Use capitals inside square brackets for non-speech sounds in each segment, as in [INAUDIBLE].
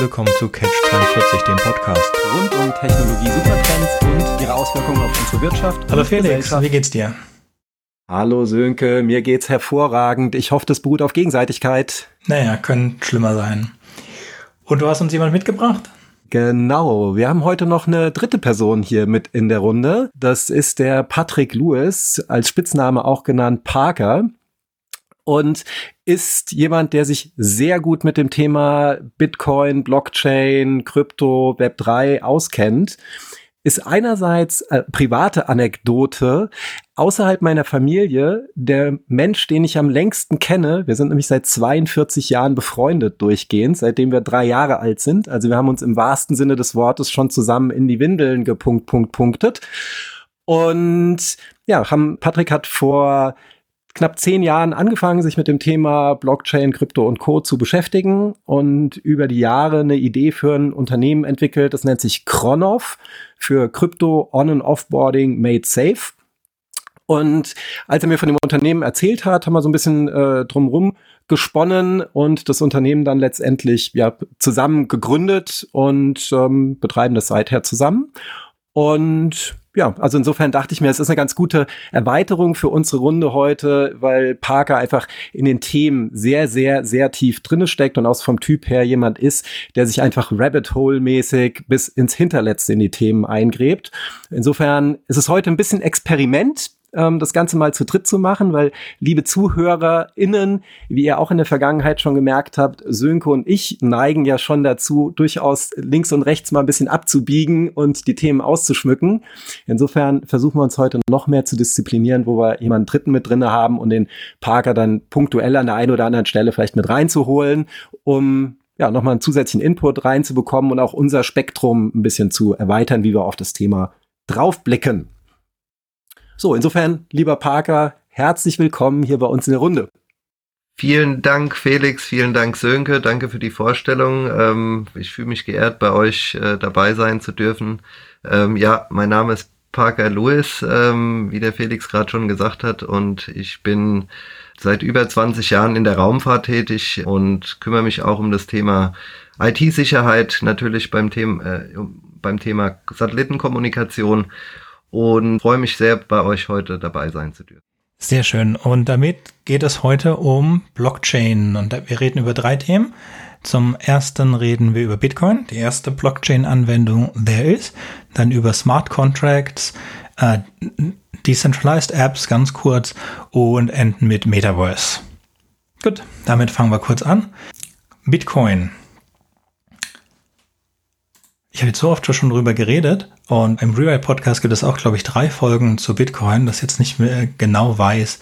willkommen zu Catch 42, dem Podcast. Rund um Technologie, Supertrends und ihre Auswirkungen auf unsere Wirtschaft. Hallo Felix, wie geht's dir? Hallo Sönke, mir geht's hervorragend. Ich hoffe, das beruht auf Gegenseitigkeit. Naja, können schlimmer sein. Und du hast uns jemand mitgebracht? Genau, wir haben heute noch eine dritte Person hier mit in der Runde. Das ist der Patrick Lewis, als Spitzname auch genannt Parker und ist jemand, der sich sehr gut mit dem Thema Bitcoin, Blockchain, Krypto, Web3 auskennt. Ist einerseits äh, private Anekdote außerhalb meiner Familie der Mensch, den ich am längsten kenne. Wir sind nämlich seit 42 Jahren befreundet durchgehend, seitdem wir drei Jahre alt sind. Also wir haben uns im wahrsten Sinne des Wortes schon zusammen in die Windeln gepunkt, punkt, punktet. Und ja, haben, Patrick hat vor knapp zehn Jahren angefangen, sich mit dem Thema Blockchain, Krypto und Co. zu beschäftigen und über die Jahre eine Idee für ein Unternehmen entwickelt. Das nennt sich Chronov für Krypto On- and Offboarding Made Safe. Und als er mir von dem Unternehmen erzählt hat, haben wir so ein bisschen äh, drumrum gesponnen und das Unternehmen dann letztendlich ja zusammen gegründet und ähm, betreiben das seither zusammen. Und ja, also insofern dachte ich mir, es ist eine ganz gute Erweiterung für unsere Runde heute, weil Parker einfach in den Themen sehr, sehr, sehr tief drinne steckt und auch vom Typ her jemand ist, der sich einfach Rabbit Hole-mäßig bis ins Hinterletzte in die Themen eingräbt. Insofern ist es heute ein bisschen Experiment ähm, das Ganze mal zu dritt zu machen, weil, liebe ZuhörerInnen, wie ihr auch in der Vergangenheit schon gemerkt habt, Sönke und ich neigen ja schon dazu, durchaus links und rechts mal ein bisschen abzubiegen und die Themen auszuschmücken. Insofern versuchen wir uns heute noch mehr zu disziplinieren, wo wir jemanden Dritten mit drinne haben und den Parker dann punktuell an der einen oder anderen Stelle vielleicht mit reinzuholen, um ja, nochmal einen zusätzlichen Input reinzubekommen und auch unser Spektrum ein bisschen zu erweitern, wie wir auf das Thema draufblicken. So, insofern, lieber Parker, herzlich willkommen hier bei uns in der Runde. Vielen Dank, Felix, vielen Dank, Sönke, danke für die Vorstellung. Ähm, ich fühle mich geehrt, bei euch äh, dabei sein zu dürfen. Ähm, ja, mein Name ist Parker Lewis, ähm, wie der Felix gerade schon gesagt hat, und ich bin seit über 20 Jahren in der Raumfahrt tätig und kümmere mich auch um das Thema IT-Sicherheit, natürlich beim Thema, äh, beim Thema Satellitenkommunikation und freue mich sehr, bei euch heute dabei sein zu dürfen. Sehr schön. Und damit geht es heute um Blockchain. Und wir reden über drei Themen. Zum ersten reden wir über Bitcoin, die erste Blockchain-Anwendung there ist. Dann über Smart Contracts, äh, Decentralized Apps ganz kurz und enden mit Metaverse. Gut, damit fangen wir kurz an. Bitcoin. Ich habe jetzt so oft schon drüber geredet und im Rewrite Podcast gibt es auch, glaube ich, drei Folgen zu Bitcoin, das jetzt nicht mehr genau weiß,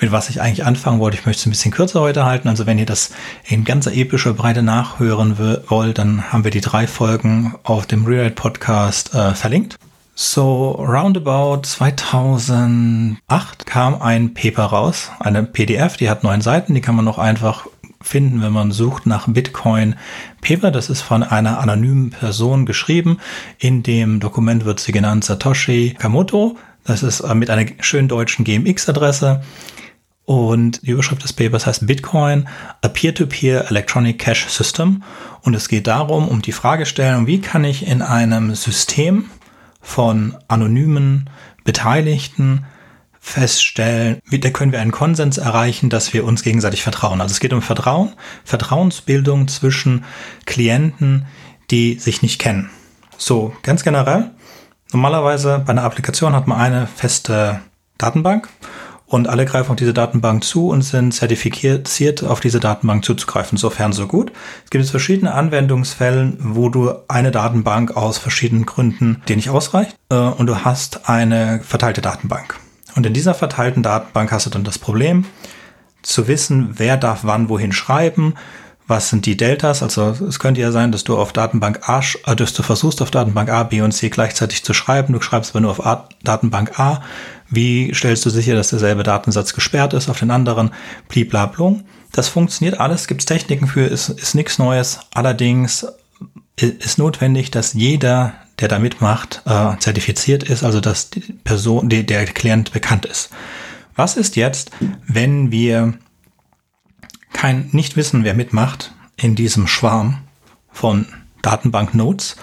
mit was ich eigentlich anfangen wollte. Ich möchte es ein bisschen kürzer heute halten. Also wenn ihr das in ganzer epischer Breite nachhören wollt, dann haben wir die drei Folgen auf dem Rewrite Podcast äh, verlinkt. So, roundabout 2008 kam ein Paper raus, eine PDF, die hat neun Seiten, die kann man noch einfach finden, wenn man sucht nach Bitcoin Paper. Das ist von einer anonymen Person geschrieben. In dem Dokument wird sie genannt Satoshi Kamoto. Das ist äh, mit einer schönen deutschen GMX-Adresse. Und die Überschrift des Papers heißt Bitcoin, a Peer-to-Peer -Peer Electronic Cash System. Und es geht darum, um die Fragestellung, wie kann ich in einem System von anonymen Beteiligten feststellen, wie da können wir einen Konsens erreichen, dass wir uns gegenseitig vertrauen. Also es geht um Vertrauen, Vertrauensbildung zwischen Klienten, die sich nicht kennen. So, ganz generell. Normalerweise bei einer Applikation hat man eine feste Datenbank und alle greifen auf diese Datenbank zu und sind zertifiziert, auf diese Datenbank zuzugreifen. Sofern so gut. Es gibt jetzt verschiedene Anwendungsfällen, wo du eine Datenbank aus verschiedenen Gründen dir nicht ausreicht äh, und du hast eine verteilte Datenbank. Und in dieser verteilten Datenbank hast du dann das Problem, zu wissen, wer darf wann wohin schreiben, was sind die Deltas. Also es könnte ja sein, dass du auf Datenbank A, äh, dass du versuchst auf Datenbank A, B und C gleichzeitig zu schreiben. Du schreibst aber nur auf A, Datenbank A. Wie stellst du sicher, dass derselbe Datensatz gesperrt ist auf den anderen? Bliblablung. Das funktioniert alles, gibt es Techniken für, ist, ist nichts Neues. Allerdings ist notwendig, dass jeder der da mitmacht, äh, zertifiziert ist, also dass die Person, die, der Klient bekannt ist. Was ist jetzt, wenn wir kein, nicht wissen, wer mitmacht in diesem Schwarm von Datenbank-Nodes.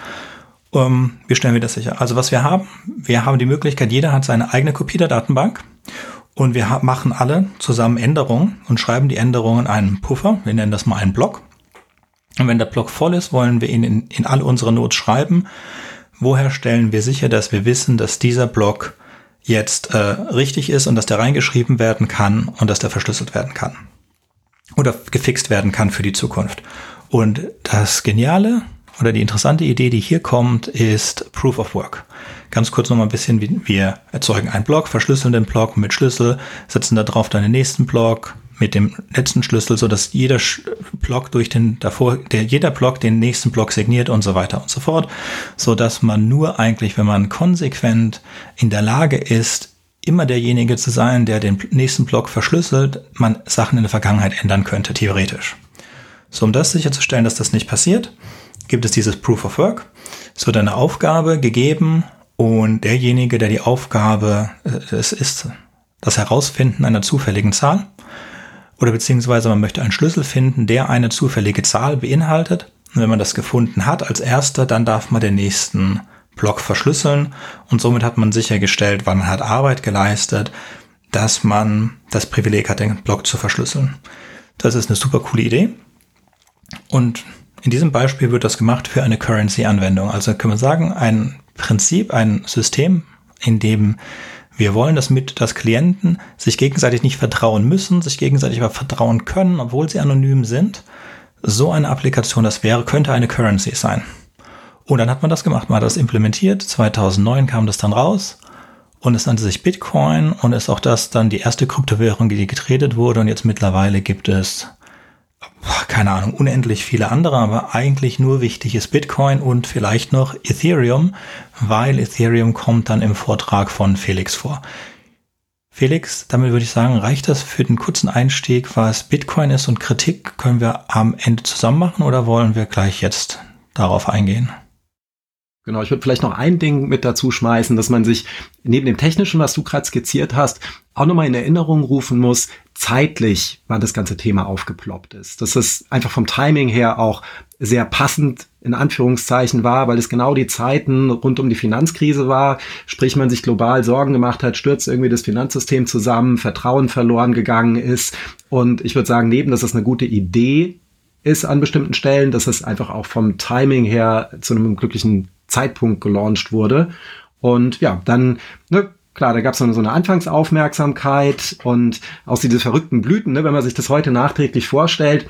Ähm, wie stellen wir das sicher? Also was wir haben, wir haben die Möglichkeit, jeder hat seine eigene Kopie der Datenbank und wir machen alle zusammen Änderungen und schreiben die Änderungen in einen Puffer. Wir nennen das mal einen Block. Und wenn der Block voll ist, wollen wir ihn in, in all unsere Nodes schreiben. Woher stellen wir sicher, dass wir wissen, dass dieser Block jetzt äh, richtig ist und dass der reingeschrieben werden kann und dass der verschlüsselt werden kann? Oder gefixt werden kann für die Zukunft. Und das Geniale oder die interessante Idee, die hier kommt, ist Proof of Work. Ganz kurz noch mal ein bisschen, wir erzeugen einen Block, verschlüsseln den Block mit Schlüssel, setzen da drauf dann den nächsten Block mit dem letzten Schlüssel, so dass jeder Block durch den davor, der jeder Block den nächsten Block signiert und so weiter und so fort, so dass man nur eigentlich, wenn man konsequent in der Lage ist, immer derjenige zu sein, der den nächsten Block verschlüsselt, man Sachen in der Vergangenheit ändern könnte, theoretisch. So, um das sicherzustellen, dass das nicht passiert, gibt es dieses Proof of Work. Es wird eine Aufgabe gegeben und derjenige, der die Aufgabe, äh, es ist das Herausfinden einer zufälligen Zahl oder beziehungsweise man möchte einen Schlüssel finden, der eine zufällige Zahl beinhaltet. Und wenn man das gefunden hat als erster, dann darf man den nächsten Block verschlüsseln und somit hat man sichergestellt, wann man hat Arbeit geleistet, dass man das Privileg hat, den Block zu verschlüsseln. Das ist eine super coole Idee. Und in diesem Beispiel wird das gemacht für eine Currency-Anwendung. Also können wir sagen, ein Prinzip, ein System, in dem wir wollen, dass mit das Klienten sich gegenseitig nicht vertrauen müssen, sich gegenseitig aber vertrauen können, obwohl sie anonym sind. So eine Applikation, das wäre, könnte eine Currency sein. Und dann hat man das gemacht, man hat das implementiert. 2009 kam das dann raus und es nannte sich Bitcoin und ist auch das dann die erste Kryptowährung, die getradet wurde. Und jetzt mittlerweile gibt es keine Ahnung, unendlich viele andere, aber eigentlich nur wichtig ist Bitcoin und vielleicht noch Ethereum, weil Ethereum kommt dann im Vortrag von Felix vor. Felix, damit würde ich sagen, reicht das für den kurzen Einstieg, was Bitcoin ist und Kritik können wir am Ende zusammen machen oder wollen wir gleich jetzt darauf eingehen? Genau, ich würde vielleicht noch ein Ding mit dazu schmeißen, dass man sich neben dem Technischen, was du gerade skizziert hast, auch nochmal in Erinnerung rufen muss, zeitlich, wann das ganze Thema aufgeploppt ist. Dass es einfach vom Timing her auch sehr passend in Anführungszeichen war, weil es genau die Zeiten rund um die Finanzkrise war, sprich man sich global Sorgen gemacht hat, stürzt irgendwie das Finanzsystem zusammen, Vertrauen verloren gegangen ist. Und ich würde sagen, neben, dass es eine gute Idee ist an bestimmten Stellen, dass es einfach auch vom Timing her zu einem glücklichen Zeitpunkt gelauncht wurde. Und ja, dann, ne, klar, da gab es so eine Anfangsaufmerksamkeit und aus diese verrückten Blüten, ne, wenn man sich das heute nachträglich vorstellt,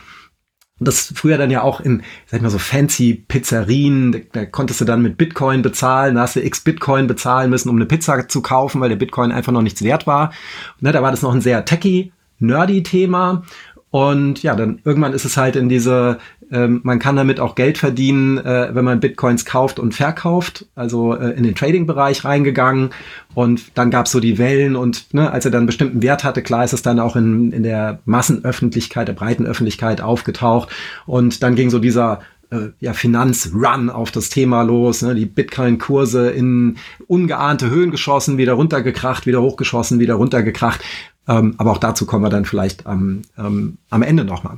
das früher dann ja auch in, sag ich mal so fancy Pizzerien, da, da, konntest du dann mit Bitcoin bezahlen, da hast du x Bitcoin bezahlen müssen, um eine Pizza zu kaufen, weil der Bitcoin einfach noch nichts wert war. Ne, da war das noch ein sehr techy, nerdy Thema. Und ja, dann irgendwann ist es halt in diese ähm, man kann damit auch Geld verdienen, äh, wenn man Bitcoins kauft und verkauft, also äh, in den Trading-Bereich reingegangen. Und dann gab es so die Wellen und ne, als er dann einen bestimmten Wert hatte, klar ist es dann auch in, in der Massenöffentlichkeit, der breiten Öffentlichkeit aufgetaucht. Und dann ging so dieser äh, ja, Finanzrun auf das Thema los, ne? die Bitcoin-Kurse in ungeahnte Höhen geschossen, wieder runtergekracht, wieder hochgeschossen, wieder runtergekracht. Ähm, aber auch dazu kommen wir dann vielleicht am, ähm, am Ende nochmal.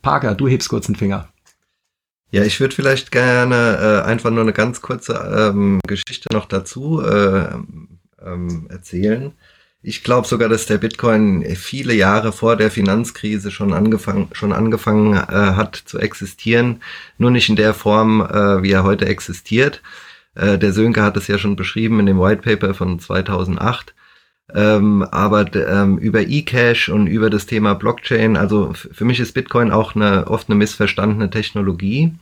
Parker, du hebst kurz den Finger. Ja, ich würde vielleicht gerne äh, einfach nur eine ganz kurze ähm, Geschichte noch dazu äh, ähm, erzählen. Ich glaube sogar, dass der Bitcoin viele Jahre vor der Finanzkrise schon angefangen, schon angefangen äh, hat zu existieren, nur nicht in der Form, äh, wie er heute existiert. Äh, der Sönke hat es ja schon beschrieben in dem White Paper von 2008. Ähm, aber ähm, über eCash und über das Thema Blockchain, also für mich ist Bitcoin auch eine oft eine missverstandene Technologie,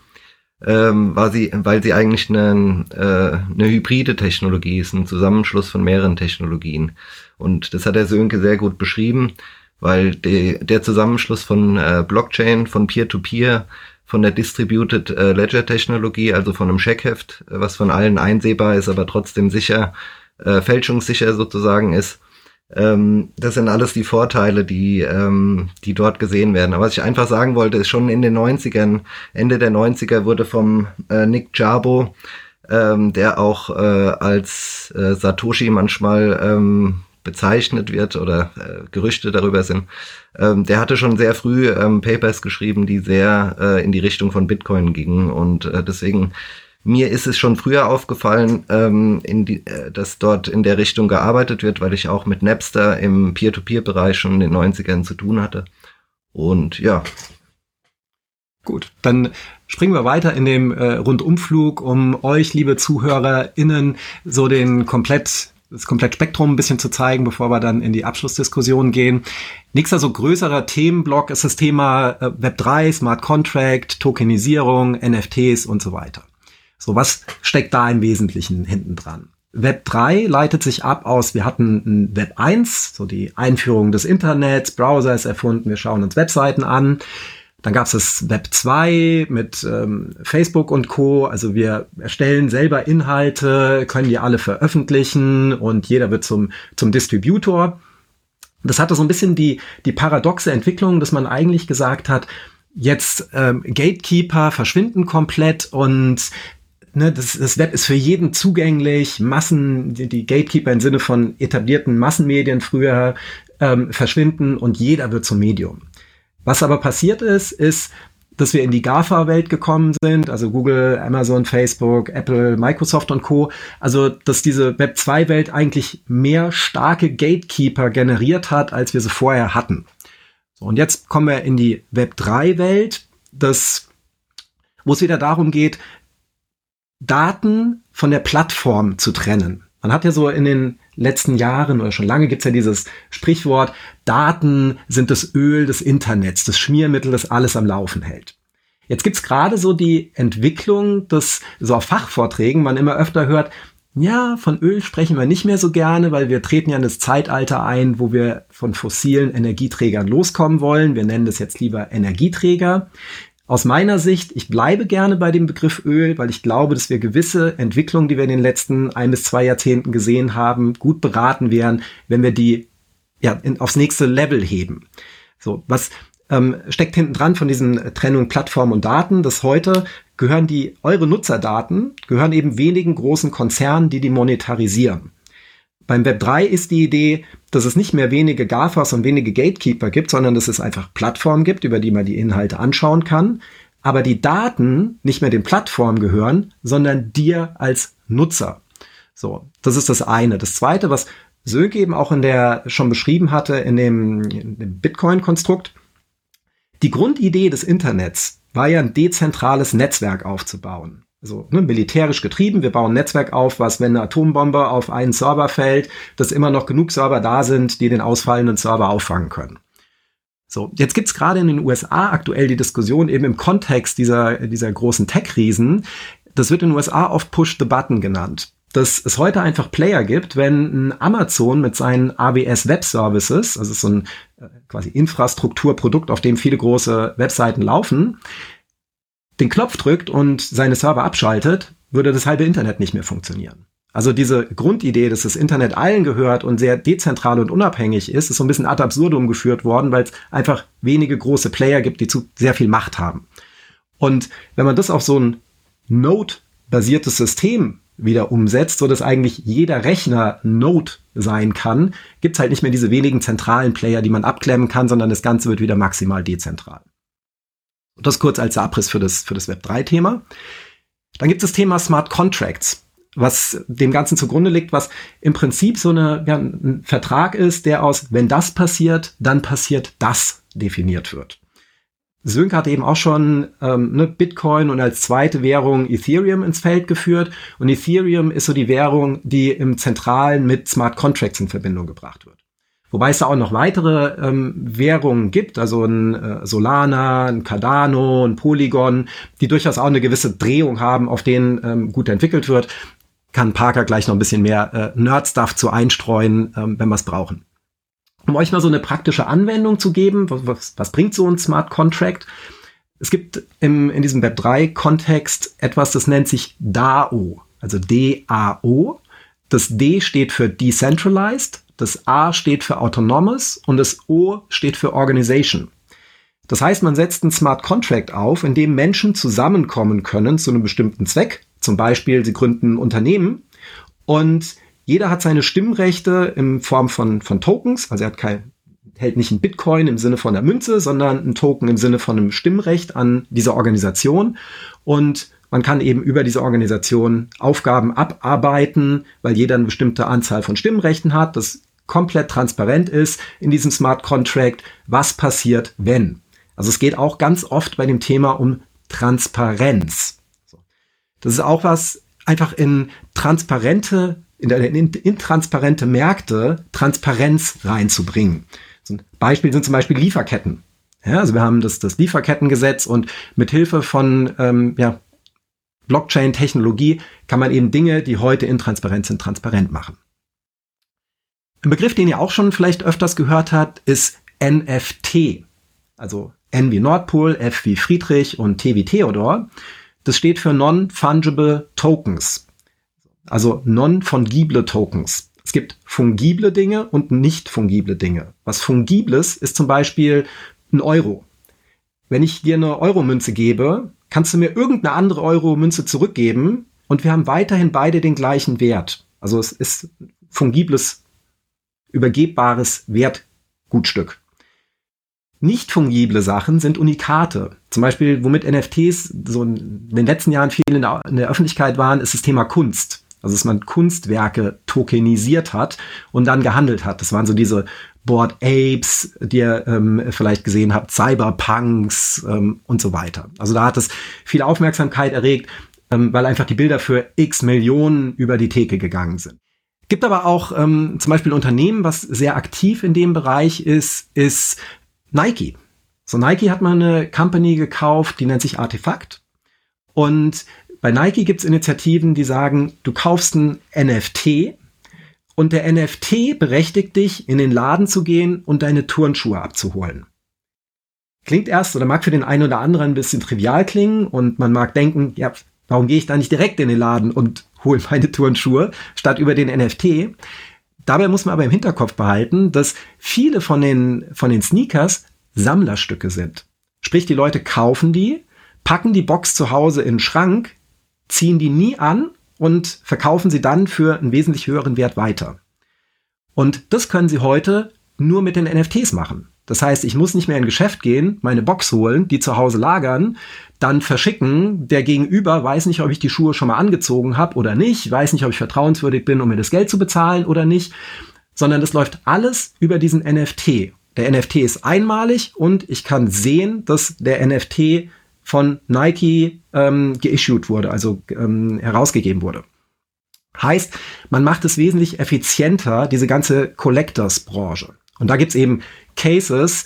ähm, weil sie, weil sie eigentlich eine, äh, eine hybride Technologie ist, ein Zusammenschluss von mehreren Technologien. Und das hat der Sönke sehr gut beschrieben, weil de, der Zusammenschluss von äh, Blockchain, von Peer-to-Peer, -Peer, von der Distributed äh, Ledger Technologie, also von einem Scheckheft, was von allen einsehbar ist, aber trotzdem sicher äh, fälschungssicher sozusagen ist. Ähm, das sind alles die Vorteile, die, ähm, die dort gesehen werden. Aber was ich einfach sagen wollte, ist schon in den 90ern, Ende der 90er wurde vom äh, Nick Jarbo, ähm, der auch äh, als äh, Satoshi manchmal ähm, bezeichnet wird oder äh, Gerüchte darüber sind, ähm, der hatte schon sehr früh ähm, Papers geschrieben, die sehr äh, in die Richtung von Bitcoin gingen und äh, deswegen mir ist es schon früher aufgefallen, ähm, in die, äh, dass dort in der Richtung gearbeitet wird, weil ich auch mit Napster im Peer-to-Peer-Bereich schon in den 90ern zu tun hatte. Und ja. Gut, dann springen wir weiter in dem äh, Rundumflug, um euch, liebe ZuhörerInnen, so den komplett das komplett Spektrum ein bisschen zu zeigen, bevor wir dann in die Abschlussdiskussion gehen. Nächster so größerer Themenblock ist das Thema äh, Web3, Smart Contract, Tokenisierung, NFTs und so weiter. So, was steckt da im Wesentlichen hinten dran? Web 3 leitet sich ab aus, wir hatten Web 1, so die Einführung des Internets, Browser ist erfunden, wir schauen uns Webseiten an. Dann gab es das Web 2 mit ähm, Facebook und Co. Also wir erstellen selber Inhalte, können die alle veröffentlichen und jeder wird zum, zum Distributor. Das hatte so ein bisschen die, die paradoxe Entwicklung, dass man eigentlich gesagt hat, jetzt ähm, Gatekeeper verschwinden komplett und ne, das, das Web ist für jeden zugänglich, Massen, die, die Gatekeeper im Sinne von etablierten Massenmedien früher ähm, verschwinden und jeder wird zum Medium. Was aber passiert ist, ist, dass wir in die GAFA-Welt gekommen sind, also Google, Amazon, Facebook, Apple, Microsoft und Co. Also, dass diese Web 2-Welt eigentlich mehr starke Gatekeeper generiert hat, als wir sie vorher hatten. So, und jetzt kommen wir in die Web 3-Welt, das, wo es wieder darum geht, Daten von der Plattform zu trennen. Man hat ja so in den letzten Jahren oder schon lange gibt's ja dieses Sprichwort, Daten sind das Öl des Internets, das Schmiermittel, das alles am Laufen hält. Jetzt gibt's gerade so die Entwicklung, dass so auf Fachvorträgen man immer öfter hört, ja, von Öl sprechen wir nicht mehr so gerne, weil wir treten ja in das Zeitalter ein, wo wir von fossilen Energieträgern loskommen wollen. Wir nennen das jetzt lieber Energieträger. Aus meiner Sicht, ich bleibe gerne bei dem Begriff Öl, weil ich glaube, dass wir gewisse Entwicklungen, die wir in den letzten ein bis zwei Jahrzehnten gesehen haben, gut beraten wären, wenn wir die ja, in, aufs nächste Level heben. So, was ähm, steckt hinten dran von diesen Trennung Plattform und Daten, dass heute gehören die, eure Nutzerdaten, gehören eben wenigen großen Konzernen, die die monetarisieren. Beim Web 3 ist die Idee, dass es nicht mehr wenige GAFAs und wenige Gatekeeper gibt, sondern dass es einfach Plattformen gibt, über die man die Inhalte anschauen kann. Aber die Daten nicht mehr den Plattformen gehören, sondern dir als Nutzer. So, das ist das eine. Das zweite, was Sönke eben auch in der schon beschrieben hatte, in dem, dem Bitcoin-Konstrukt. Die Grundidee des Internets war ja ein dezentrales Netzwerk aufzubauen also ne, militärisch getrieben. Wir bauen ein Netzwerk auf, was, wenn eine Atombombe auf einen Server fällt, dass immer noch genug Server da sind, die den ausfallenden Server auffangen können. So, jetzt gibt's gerade in den USA aktuell die Diskussion eben im Kontext dieser, dieser großen Tech-Riesen. Das wird in den USA oft Push the Button genannt. Dass es heute einfach Player gibt, wenn ein Amazon mit seinen AWS Web Services, also so ein äh, quasi Infrastrukturprodukt, auf dem viele große Webseiten laufen, den Knopf drückt und seine Server abschaltet, würde das halbe Internet nicht mehr funktionieren. Also diese Grundidee, dass das Internet allen gehört und sehr dezentral und unabhängig ist, ist so ein bisschen ad absurdum geführt worden, weil es einfach wenige große Player gibt, die zu sehr viel Macht haben. Und wenn man das auf so ein Node-basiertes System wieder umsetzt, so dass eigentlich jeder Rechner Node sein kann, gibt es halt nicht mehr diese wenigen zentralen Player, die man abklemmen kann, sondern das Ganze wird wieder maximal dezentral. Und das kurz als Abriss für das, für das Web 3-Thema. Dann gibt es das Thema Smart Contracts, was dem Ganzen zugrunde liegt, was im Prinzip so eine, ja, ein Vertrag ist, der aus, wenn das passiert, dann passiert das definiert wird. Sönke hat eben auch schon ähm, ne, Bitcoin und als zweite Währung Ethereum ins Feld geführt. Und Ethereum ist so die Währung, die im Zentralen mit Smart Contracts in Verbindung gebracht wird. Wobei es da auch noch weitere ähm, Währungen gibt, also ein äh, Solana, ein Cardano, ein Polygon, die durchaus auch eine gewisse Drehung haben, auf denen ähm, gut entwickelt wird. Kann Parker gleich noch ein bisschen mehr äh, Nerd-Stuff zu einstreuen, ähm, wenn wir es brauchen. Um euch mal so eine praktische Anwendung zu geben, was, was, was bringt so ein Smart Contract? Es gibt im, in diesem Web3-Kontext etwas, das nennt sich DAO, also D-A-O. Das D steht für Decentralized, das A steht für Autonomous und das O steht für Organization. Das heißt, man setzt einen Smart Contract auf, in dem Menschen zusammenkommen können zu einem bestimmten Zweck. Zum Beispiel, sie gründen ein Unternehmen und Jeder hat seine Stimmrechte in Form von, von Tokens, also er hat kein, hält nicht ein Bitcoin im Sinne von der Münze, sondern ein Token im Sinne von einem Stimmrecht an dieser Organisation. Und man kann eben über diese Organisation Aufgaben abarbeiten, weil jeder eine bestimmte Anzahl von Stimmrechten hat, das komplett transparent ist in diesem Smart Contract, was passiert, wenn. Also es geht auch ganz oft bei dem Thema um Transparenz. Das ist auch was, einfach in transparente, in, in, in transparente Märkte Transparenz reinzubringen. So ein Beispiel sind zum Beispiel Lieferketten. Ja, also wir haben das, das Lieferkettengesetz und mit Hilfe von ähm, ja, Blockchain-Technologie kann man eben Dinge, die heute intransparent sind, transparent machen. Ein Begriff, den ihr auch schon vielleicht öfters gehört habt, ist NFT. Also N wie Nordpol, F wie Friedrich und T wie Theodor. Das steht für Non-Fungible Tokens. Also non-fungible Tokens. Es gibt fungible Dinge und nicht fungible Dinge. Was fungibles ist zum Beispiel ein Euro. Wenn ich dir eine Euro-Münze gebe, kannst du mir irgendeine andere Euro-Münze zurückgeben und wir haben weiterhin beide den gleichen Wert. Also es ist fungibles, übergebbares Wertgutstück. Nicht fungible Sachen sind Unikate. Zum Beispiel, womit NFTs so in den letzten Jahren viel in der, Öffentlichkeit waren, ist das Thema Kunst. Also, dass man Kunstwerke tokenisiert hat und dann gehandelt hat. Das waren so diese Board Apes, die ihr ähm, vielleicht gesehen habt, Cyberpunks ähm, und so weiter. Also da hat es viel Aufmerksamkeit erregt, ähm, weil einfach die Bilder für x Millionen über die Theke gegangen sind. Gibt aber auch ähm, zum Beispiel ein Unternehmen, was sehr aktiv in dem Bereich ist, ist Nike. So Nike hat mal eine Company gekauft, die nennt sich Artefakt. Und bei Nike gibt's Initiativen, die sagen, du kaufst ein NFT und der NFT berechtigt dich, in den Laden zu gehen und deine Turnschuhe abzuholen. Klingt erst oder mag für den einen oder anderen ein bisschen trivial klingen und man mag denken, ja, warum gehe ich da nicht direkt in den Laden und hole meine Turnschuhe statt über den NFT? Dabei muss man aber im Hinterkopf behalten, dass viele von den, von den Sneakers Sammlerstücke sind. Sprich, die Leute kaufen die, packen die Box zu Hause in den Schrank, ziehen die nie an und verkaufen sie dann für einen wesentlich höheren Wert weiter. Und das können sie heute nur mit den NFTs machen. Das heißt, ich muss nicht mehr in Geschäft gehen, meine Box holen, die zu Hause lagern, dann verschicken. Der Gegenüber weiß nicht, ob ich die Schuhe schon mal angezogen habe oder nicht, weiß nicht, ob ich vertrauenswürdig bin, um mir das Geld zu bezahlen oder nicht, sondern das läuft alles über diesen NFT. Der NFT ist einmalig und ich kann sehen, dass der NFT von Nike ähm, geissued wurde, also ähm, herausgegeben wurde. Heißt, man macht es wesentlich effizienter, diese ganze Collectors-Branche. Und da gibt's eben Cases,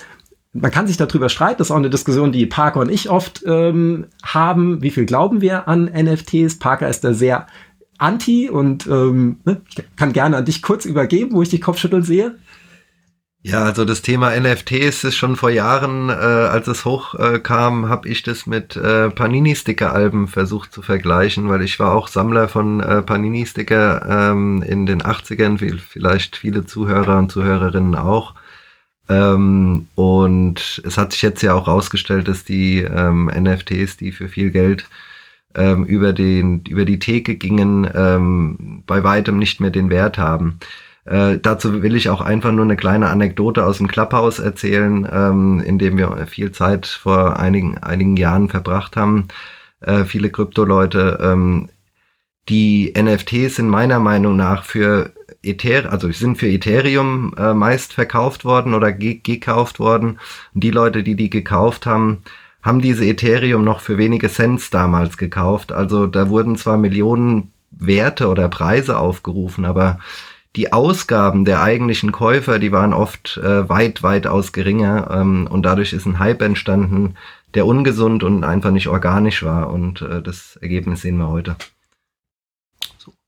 man kann sich darüber streiten, das ist auch eine Diskussion, die Parker und ich oft ähm, haben. Wie viel glauben wir an NFTs? Parker ist da sehr anti und ähm, ne, kann gerne an dich kurz übergeben, wo ich dich Kopfschütteln sehe. Ja, also das Thema NFTs ist schon vor Jahren, äh, als es hochkam, äh, habe ich das mit äh, Panini-Sticker-Alben versucht zu vergleichen, weil ich war auch Sammler von äh, Panini-Sticker ähm, in den 80ern, vielleicht viele Zuhörer und Zuhörerinnen auch. Ähm, und es hat sich jetzt ja auch rausgestellt, dass die ähm, NFTs, die für viel Geld ähm, über, den, über die Theke gingen, ähm, bei weitem nicht mehr den Wert haben. Äh, dazu will ich auch einfach nur eine kleine Anekdote aus dem Clubhouse erzählen, ähm, in dem wir viel Zeit vor einigen, einigen Jahren verbracht haben. Äh, viele Krypto-Leute. Ähm, die NFTs sind meiner Meinung nach für Ether, also sind für Ethereum äh, meist verkauft worden oder ge gekauft worden. Und die Leute, die die gekauft haben, haben diese Ethereum noch für wenige Cents damals gekauft. Also da wurden zwar Millionen Werte oder Preise aufgerufen, aber die Ausgaben der eigentlichen Käufer, die waren oft äh, weit, weitaus geringer ähm, und dadurch ist ein Hype entstanden, der ungesund und einfach nicht organisch war und äh, das Ergebnis sehen wir heute.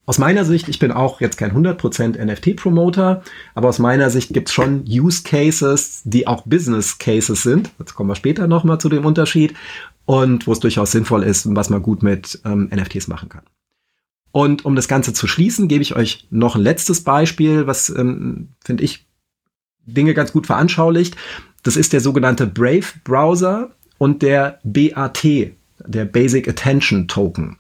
Aus meiner Sicht, ich bin auch jetzt kein 100% NFT-Promoter, aber aus meiner Sicht gibt's schon Use Cases, die auch Business Cases sind. Jetzt kommen wir später nochmal zu dem Unterschied und wo es durchaus sinnvoll ist und was man gut mit ähm, NFTs machen kann. Und um das Ganze zu schließen, gebe ich euch noch ein letztes Beispiel, was, ähm, finde ich, Dinge ganz gut veranschaulicht. Das ist der sogenannte Brave Browser und der BAT, der Basic Attention Token.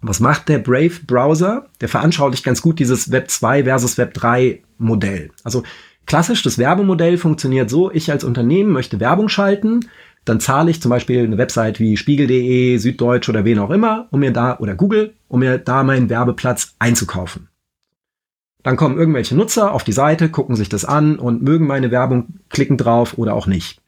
Was macht der Brave Browser? Der veranschaulicht ganz gut dieses Web 2 versus Web 3 Modell. Also klassisch das Werbemodell funktioniert so, ich als Unternehmen möchte Werbung schalten, dann zahle ich zum Beispiel eine Website wie spiegel.de, Süddeutsch oder wen auch immer, um mir da, oder Google, um mir da meinen Werbeplatz einzukaufen. Dann kommen irgendwelche Nutzer auf die Seite, gucken sich das an und mögen meine Werbung, klicken drauf oder auch nicht.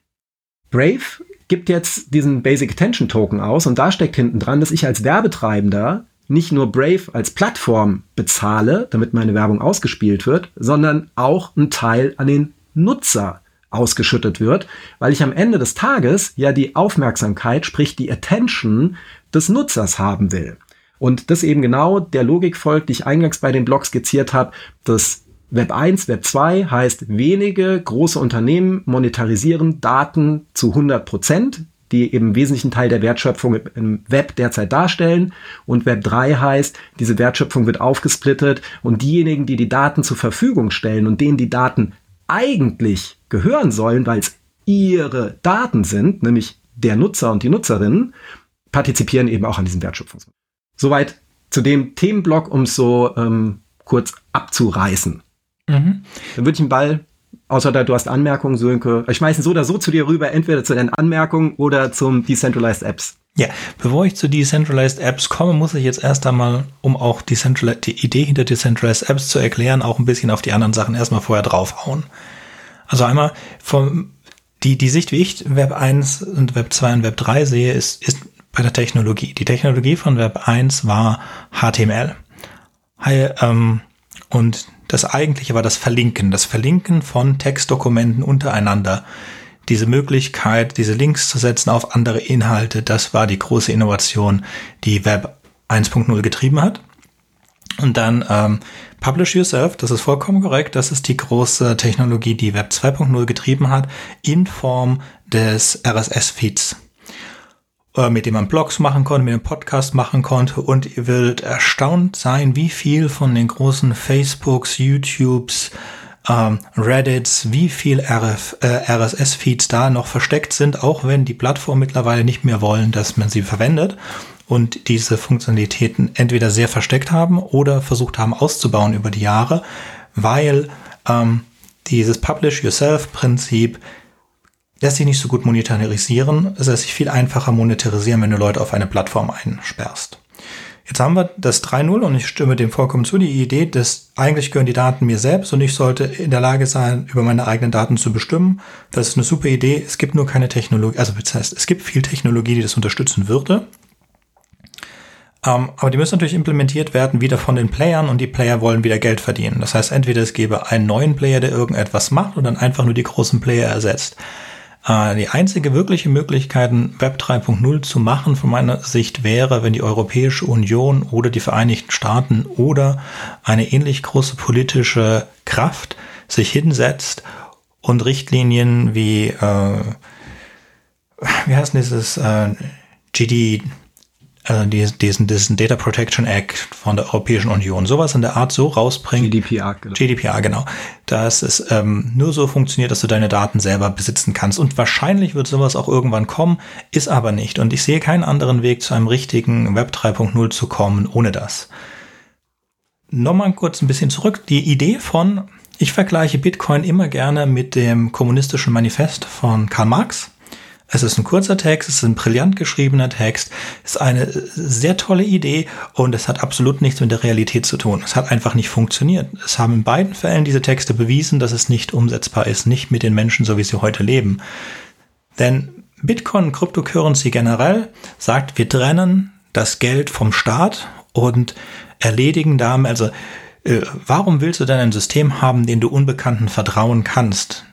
Brave gibt jetzt diesen Basic Attention Token aus und da steckt hinten dran, dass ich als Werbetreibender nicht nur Brave als Plattform bezahle, damit meine Werbung ausgespielt wird, sondern auch ein Teil an den Nutzer ausgeschüttet wird, weil ich am Ende des Tages ja die Aufmerksamkeit, sprich die Attention des Nutzers haben will. Und das eben genau der Logik folgt, die ich eingangs bei den Blogs skizziert habe, dass Web 1, Web 2 heißt, wenige große Unternehmen monetarisieren Daten zu 100 Prozent, die eben wesentlichen Teil der Wertschöpfung im Web derzeit darstellen. Und Web 3 heißt, diese Wertschöpfung wird aufgesplittet und diejenigen, die die Daten zur Verfügung stellen und denen die Daten eigentlich gehören sollen, weil es ihre Daten sind, nämlich der Nutzer und die Nutzerinnen, partizipieren eben auch an diesem Wertschöpfungsmodell. Soweit zu dem Themenblock, um es so ähm, kurz abzureißen. Mhm. Dann würde ich den Ball, außer da du hast Anmerkungen, Sönke, ich schmeiße so oder so zu dir rüber, entweder zu deinen Anmerkungen oder zum Decentralized Apps. Ja, bevor ich zu Decentralized Apps komme, muss ich jetzt erst einmal, um auch die Idee hinter Decentralized Apps zu erklären, auch ein bisschen auf die anderen Sachen erstmal vorher draufhauen. Also einmal vom, die, die Sicht, wie ich Web 1 und Web 2 und Web 3 sehe, ist, ist bei der Technologie. Die Technologie von Web 1 war HTML. Ähm, und das eigentliche war das Verlinken, das Verlinken von Textdokumenten untereinander. Diese Möglichkeit, diese Links zu setzen auf andere Inhalte, das war die große Innovation, die Web 1.0 getrieben hat. Und dann ähm, Publish Yourself, das ist vollkommen korrekt, das ist die große Technologie, die Web 2.0 getrieben hat, in Form des RSS-Feeds. Äh, mit dem man Blogs machen konnte, mit dem Podcast machen konnte. Und ihr werdet erstaunt sein, wie viel von den großen Facebooks, YouTubes, ähm, Reddits, wie viel RF, äh, RSS-Feeds da noch versteckt sind, auch wenn die Plattformen mittlerweile nicht mehr wollen, dass man sie verwendet und diese Funktionalitäten entweder sehr versteckt haben oder versucht haben auszubauen über die Jahre, weil ähm, dieses Publish Yourself-Prinzip lässt sich nicht so gut monetarisieren. Es lässt sich viel einfacher monetarisieren, wenn du Leute auf eine Plattform einsperrst. Jetzt haben wir das 3.0 und ich stimme dem vollkommen zu. Die Idee, dass eigentlich gehören die Daten mir selbst und ich sollte in der Lage sein, über meine eigenen Daten zu bestimmen. Das ist eine super Idee. Es gibt nur keine Technologie, also das heißt, es gibt viel Technologie, die das unterstützen würde. Um, ähm, aber die müssen natürlich implementiert werden wieder von den Playern und die Player wollen wieder Geld verdienen. Das heißt, entweder es gäbe einen neuen Player, der irgendetwas macht und dann einfach nur die großen Player ersetzt. Äh, die einzige wirkliche Möglichkeit, Web 3.0 zu machen, von meiner Sicht, wäre, wenn die Europäische Union oder die Vereinigten Staaten oder eine ähnlich große politische Kraft sich hinsetzt und Richtlinien wie, äh, wie heißt dieses, äh, GD, äh, diesen, diesen Data Protection Act von der Europäischen Union, sowas in der Art so rausbringt. GDPR, genau. GDPR, genau. Dass es ähm, nur so funktioniert, dass du deine Daten selber besitzen kannst. Und wahrscheinlich wird sowas auch irgendwann kommen, ist aber nicht. Und ich sehe keinen anderen Weg zu einem richtigen Web 3.0 zu kommen ohne das. Nochmal kurz ein bisschen zurück. Die Idee von, ich vergleiche Bitcoin immer gerne mit dem kommunistischen Manifest von Karl Marx. Es ist ein kurzer Text, es ist ein brillant geschriebener Text, es ist eine sehr tolle Idee und es hat absolut nichts mit der Realität zu tun. Es hat einfach nicht funktioniert. Es haben in beiden Fällen diese Texte bewiesen, dass es nicht umsetzbar ist, nicht mit den Menschen, so wie sie heute leben. Denn Bitcoin Cryptocurrency generell sagt, wir trennen das Geld vom Staat und erledigen damit, also äh, warum willst du denn ein System haben, dem du Unbekannten vertrauen kannst?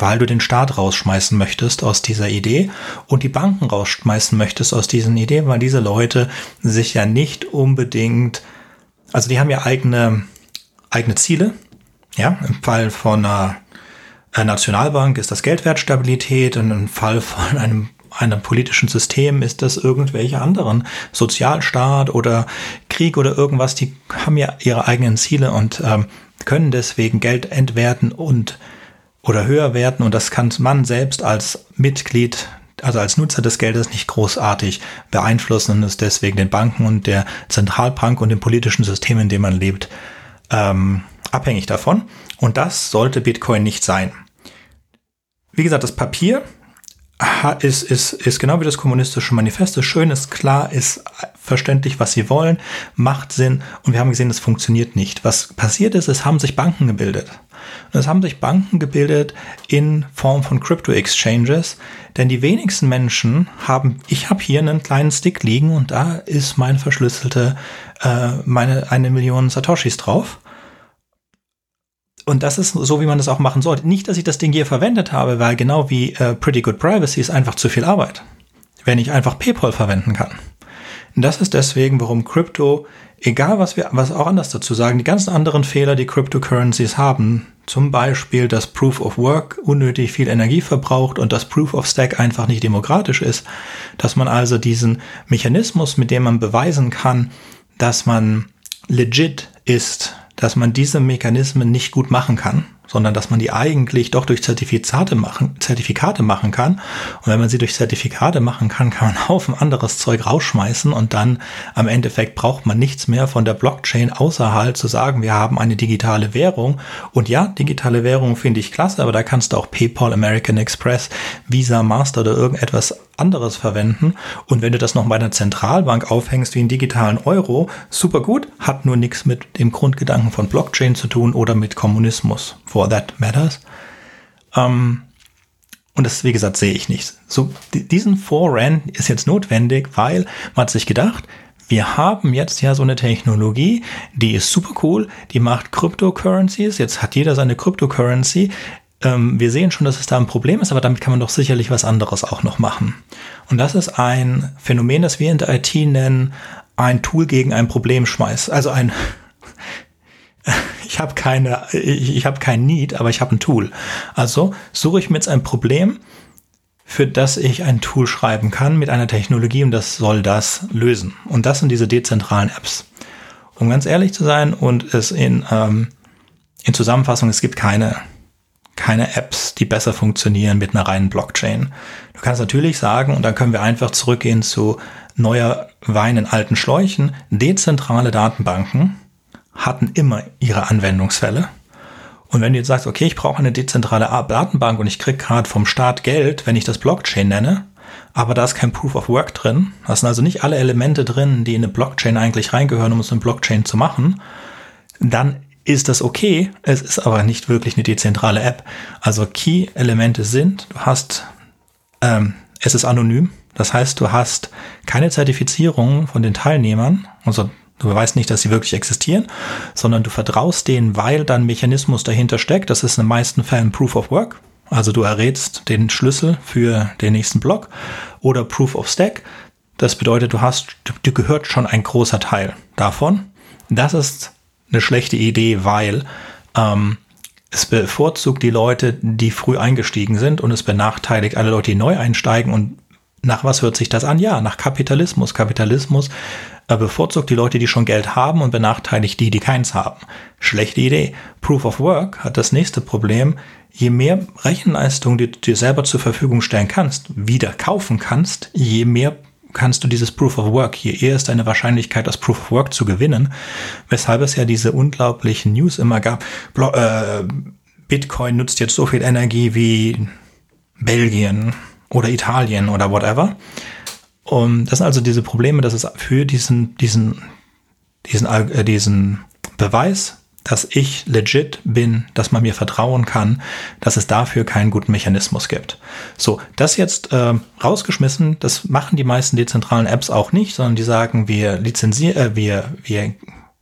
Weil du den Staat rausschmeißen möchtest aus dieser Idee und die Banken rausschmeißen möchtest aus diesen Ideen, weil diese Leute sich ja nicht unbedingt, also die haben ja eigene, eigene Ziele. Ja, im Fall von einer Nationalbank ist das Geldwertstabilität und im Fall von einem einem politischen System ist das irgendwelche anderen Sozialstaat oder Krieg oder irgendwas, die haben ja ihre eigenen Ziele und ähm, können deswegen Geld entwerten und oder höher werten und das kann man selbst als Mitglied also als Nutzer des Geldes nicht großartig beeinflussen und es deswegen den Banken und der Zentralbank und dem politischen System, in dem man lebt, ähm, abhängig davon. Und das sollte Bitcoin nicht sein. Wie gesagt, das Papier ist, ist, ist genau wie das kommunistische Manifest, ist schön, ist klar, ist verständlich, was sie wollen, macht Sinn und wir haben gesehen, es funktioniert nicht. Was passiert ist, es haben sich Banken gebildet. Und es haben sich Banken gebildet in Form von Crypto-Exchanges, denn die wenigsten Menschen haben, ich habe hier einen kleinen Stick liegen und da ist mein verschlüsselte, äh, meine eine Million Satoshis drauf. Und das ist so, wie man das auch machen sollte. Nicht, dass ich das Ding hier verwendet habe, weil genau wie äh, Pretty Good Privacy ist einfach zu viel Arbeit, wenn ich einfach PayPal verwenden kann. Und das ist deswegen, warum Crypto, egal was wir, was auch anders dazu sagen, die ganzen anderen Fehler, die Cryptocurrencies haben, zum Beispiel, dass Proof of Work unnötig viel Energie verbraucht und dass Proof of Stack einfach nicht demokratisch ist, dass man also diesen Mechanismus, mit dem man beweisen kann, dass man legit ist, dass man diese Mechanismen nicht gut machen kann, sondern dass man die eigentlich doch durch Zertifikate machen, Zertifikate machen kann. Und wenn man sie durch Zertifikate machen kann, kann man einen [LAUGHS] Haufen anderes Zeug rausschmeißen und dann am Endeffekt braucht man nichts mehr von der Blockchain, außer halt zu sagen, wir haben eine digitale Währung. Und ja, digitale Währung finde ich klasse, aber da kannst du auch PayPal, American Express, Visa, Master oder irgendetwas anderes verwenden. Und wenn du das noch bei einer Zentralbank aufhängst wie einen digitalen Euro, super gut, hat nur nichts mit dem Grundgedanken von Blockchain zu tun oder mit Kommunismus, for that matters. Ähm, und das, wie gesagt, sehe ich nicht. So, diesen Foran ist jetzt notwendig, weil man hat sich gedacht, wir haben jetzt ja so eine Technologie, die ist super cool, die macht Cryptocurrencies. Jetzt hat jeder seine Cryptocurrency. Ähm, wir sehen schon, dass es da ein Problem ist, aber damit kann man doch sicherlich was anderes auch noch machen. Und das ist ein Phänomen, das wir in der IT nennen, ein Tool gegen ein Problem schmeiß. Also ein, [LAUGHS] ich habe keine, ich, ich habe kein Need, aber ich habe ein Tool. Also suche ich mir jetzt ein Problem, für das ich ein Tool schreiben kann mit einer Technologie und das soll das lösen. Und das sind diese dezentralen Apps. Um ganz ehrlich zu sein und es in, ähm, in Zusammenfassung, es gibt keine keine Apps, die besser funktionieren mit einer reinen Blockchain. Du kannst natürlich sagen, und dann können wir einfach zurückgehen zu neuer Wein in alten Schläuchen, dezentrale Datenbanken hatten immer ihre Anwendungsfälle. Und wenn du jetzt sagst, okay, ich brauche eine dezentrale Datenbank und ich krieg gerade vom Staat Geld, wenn ich das Blockchain nenne, aber da ist kein Proof of Work drin, da sind also nicht alle Elemente drin, die in eine Blockchain eigentlich reingehören, um es eine Blockchain zu machen, dann ist das okay. Es ist aber nicht wirklich eine dezentrale App. Also Key-Elemente sind, du hast, ähm, es ist anonym. Das heißt, du hast keine Zertifizierung von den Teilnehmern. Also du weißt nicht, dass sie wirklich existieren, sondern du vertraust denen, weil dann Mechanismus dahinter steckt. Das ist in den meisten Fällen Proof of Work. Also du errätst den Schlüssel für den nächsten Block oder Proof of Stack. Das bedeutet, du hast, du gehört schon ein großer Teil davon. Das ist eine schlechte Idee, weil ähm, es bevorzugt die Leute, die früh eingestiegen sind und es benachteiligt alle Leute, die neu einsteigen. Und nach was hört sich das an? Ja, nach Kapitalismus. Kapitalismus äh, bevorzugt die Leute, die schon Geld haben und benachteiligt die, die keins haben. Schlechte Idee. Proof of Work hat das nächste Problem. Je mehr Rechenleistung du dir selber zur Verfügung stellen kannst, wieder kaufen kannst, je mehr kannst du dieses Proof of Work, hier eher ist deine Wahrscheinlichkeit, das Proof of Work zu gewinnen, weshalb es ja diese unglaublichen News immer gab. Blo äh, Bitcoin nutzt jetzt so viel Energie wie Belgien oder Italien oder whatever. Und das sind also diese Probleme, dass es für diesen, diesen, diesen, äh, diesen Beweis dass ich legit bin, dass man mir vertrauen kann, dass es dafür keinen guten Mechanismus gibt. So, das jetzt äh, rausgeschmissen, das machen die meisten dezentralen Apps auch nicht, sondern die sagen, wir lizenzieren, äh, wir, wir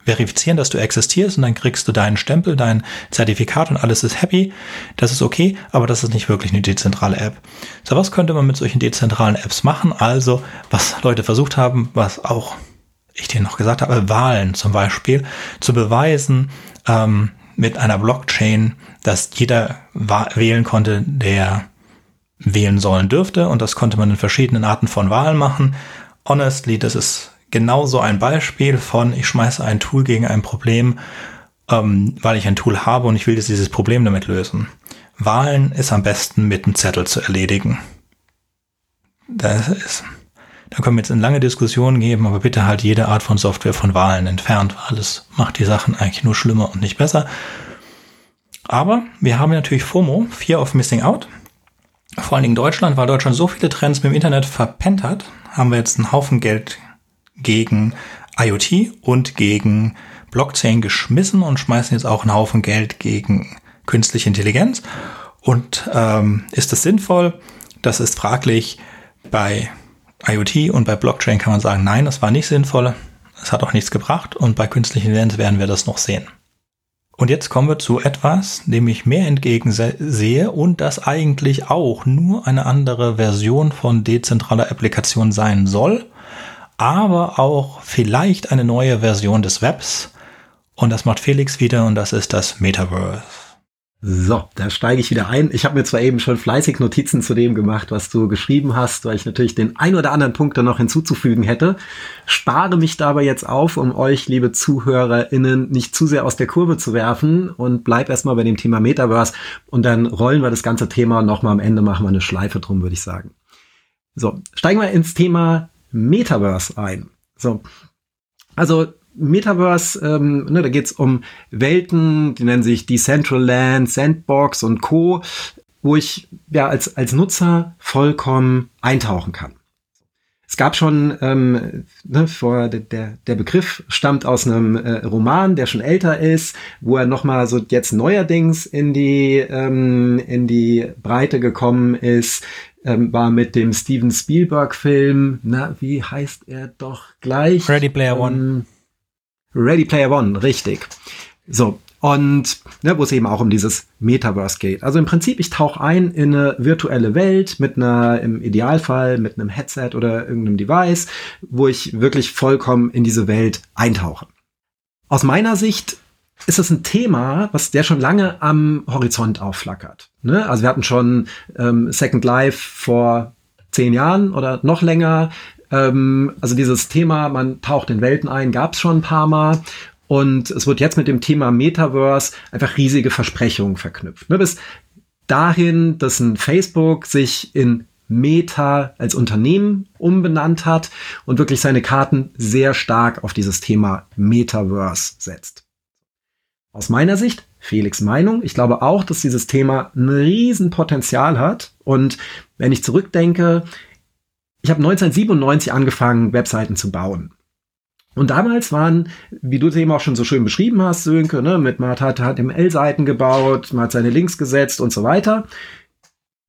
verifizieren, dass du existierst und dann kriegst du deinen Stempel, dein Zertifikat und alles ist happy. Das ist okay, aber das ist nicht wirklich eine dezentrale App. So, was könnte man mit solchen dezentralen Apps machen? Also, was Leute versucht haben, was auch ich dir noch gesagt habe, Wahlen zum Beispiel, zu beweisen ähm, mit einer Blockchain, dass jeder wählen konnte, der wählen sollen dürfte. Und das konnte man in verschiedenen Arten von Wahlen machen. Honestly, das ist genauso ein Beispiel von, ich schmeiße ein Tool gegen ein Problem, ähm, weil ich ein Tool habe und ich will jetzt dieses Problem damit lösen. Wahlen ist am besten mit einem Zettel zu erledigen. das ist, da können wir jetzt in lange Diskussionen geben, aber bitte halt jede Art von Software von Wahlen entfernt, weil alles macht die Sachen eigentlich nur schlimmer und nicht besser. Aber wir haben natürlich FOMO, Fear of Missing Out. Vor allen Dingen Deutschland, weil Deutschland so viele Trends mit dem Internet verpennt hat, haben wir jetzt einen Haufen Geld gegen IoT und gegen Blockchain geschmissen und schmeißen jetzt auch einen Haufen Geld gegen künstliche Intelligenz. Und ähm, ist das sinnvoll? Das ist fraglich. Bei IoT und bei Blockchain kann man sagen, nein, das war nicht sinnvoll. Es hat auch nichts gebracht und bei künstlichen Intelligenz werden wir das noch sehen. Und jetzt kommen wir zu etwas, dem ich mehr entgegensehe und das eigentlich auch nur eine andere Version von dezentraler Applikation sein soll, aber auch vielleicht eine neue Version des Webs. Und das macht Felix wieder und das ist das Metaverse. So, da steige ich wieder ein. Ich habe mir zwar eben schon fleißig Notizen zu dem gemacht, was du geschrieben hast, weil ich natürlich den ein oder anderen Punkt da noch hinzuzufügen hätte. Spare mich dabei jetzt auf, um euch, liebe ZuhörerInnen, nicht zu sehr aus der Kurve zu werfen und bleib erstmal bei dem Thema Metaverse und dann rollen wir das ganze Thema nochmal am Ende, machen wir eine Schleife drum, würde ich sagen. So, steigen wir ins Thema Metaverse ein. So, also Metaverse, ähm, ne, da geht's um Welten, die nennen sich Decentraland, Sandbox und Co., wo ich ja als, als Nutzer vollkommen eintauchen kann. Es gab schon, ähm, ne, vor der, der Begriff stammt aus einem äh, Roman, der schon älter ist, wo er nochmal so jetzt neuerdings in die, ähm, in die Breite gekommen ist, ähm, war mit dem Steven Spielberg-Film, na, wie heißt er doch gleich? Ready Player One. Ready Player One, richtig. So, und ne, wo es eben auch um dieses Metaverse geht. Also im Prinzip, ich tauche ein in eine virtuelle Welt mit einer, im Idealfall mit einem Headset oder irgendeinem Device, wo ich wirklich vollkommen in diese Welt eintauche. Aus meiner Sicht ist das ein Thema, was der schon lange am Horizont aufflackert. Ne? Also wir hatten schon ähm, Second Life vor zehn Jahren oder noch länger. Ähm, also dieses Thema, man taucht in Welten ein, gab es schon ein paar Mal. Und es wird jetzt mit dem Thema Metaverse einfach riesige Versprechungen verknüpft. Ne? Bis dahin, dass ein Facebook sich in Meta als Unternehmen umbenannt hat und wirklich seine Karten sehr stark auf dieses Thema Metaverse setzt. Aus meiner Sicht, Felix Meinung, ich glaube auch, dass dieses Thema ein Riesenpotenzial hat. Und wenn ich zurückdenke, ich habe 1997 angefangen, Webseiten zu bauen. Und damals waren, wie du es eben auch schon so schön beschrieben hast, Sönke, ne, mit man hat HTML-Seiten gebaut, man hat seine Links gesetzt und so weiter.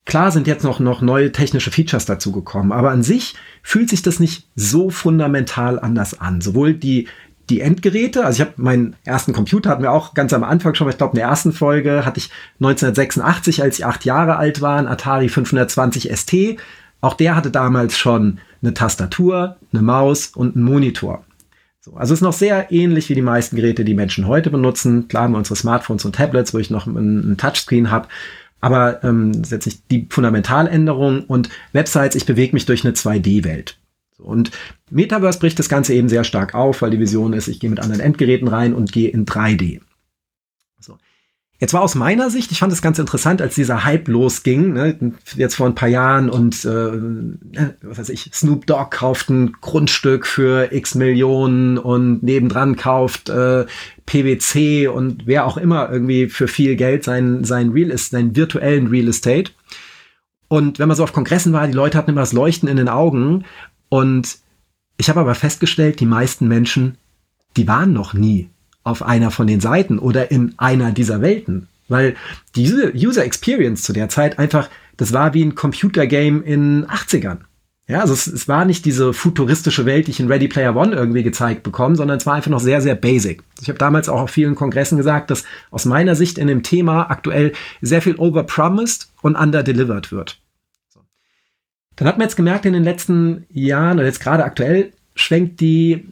Klar sind jetzt noch, noch neue technische Features dazugekommen, aber an sich fühlt sich das nicht so fundamental anders an. Sowohl die, die Endgeräte, also ich habe meinen ersten Computer, hatten wir auch ganz am Anfang schon, ich glaube in der ersten Folge hatte ich 1986, als ich acht Jahre alt war, ein Atari 520 ST. Auch der hatte damals schon eine Tastatur, eine Maus und einen Monitor. So, also ist noch sehr ähnlich wie die meisten Geräte, die Menschen heute benutzen. Klar haben wir unsere Smartphones und Tablets, wo ich noch einen, Touchscreen habe. Aber ähm, das ist jetzt nicht die Fundamentaländerung. Und Websites, ich bewege mich durch eine 2D-Welt. So, und Metaverse bricht das Ganze eben sehr stark auf, weil die Vision ist, ich gehe mit anderen Endgeräten rein und gehe in 3D. Jetzt war aus meiner Sicht, ich fand es ganz interessant, als dieser Hype losging, ne, jetzt vor ein paar Jahren und äh, ne, was weiß ich, Snoop Dogg kauft ein Grundstück für x Millionen und nebendran kauft äh, PwC und wer auch immer irgendwie für viel Geld sein, sein Real seinen virtuellen Real Estate. Und wenn man so auf Kongressen war, die Leute hatten immer das Leuchten in den Augen und ich habe aber festgestellt, die meisten Menschen, die waren noch nie auf einer von den Seiten oder in einer dieser Welten. Weil die User Experience zu der Zeit einfach, das war wie ein Computergame in 80ern. Ja, also es, es, war nicht diese futuristische Welt, die ich in Ready Player One irgendwie gezeigt bekomme, sondern es war einfach noch sehr, sehr basic. Ich habe damals auch auf vielen Kongressen gesagt, dass aus meiner Sicht in dem Thema aktuell sehr viel overpromised und underdelivered wird. Dann hat man jetzt gemerkt, in den letzten Jahren oder jetzt gerade aktuell schwenkt die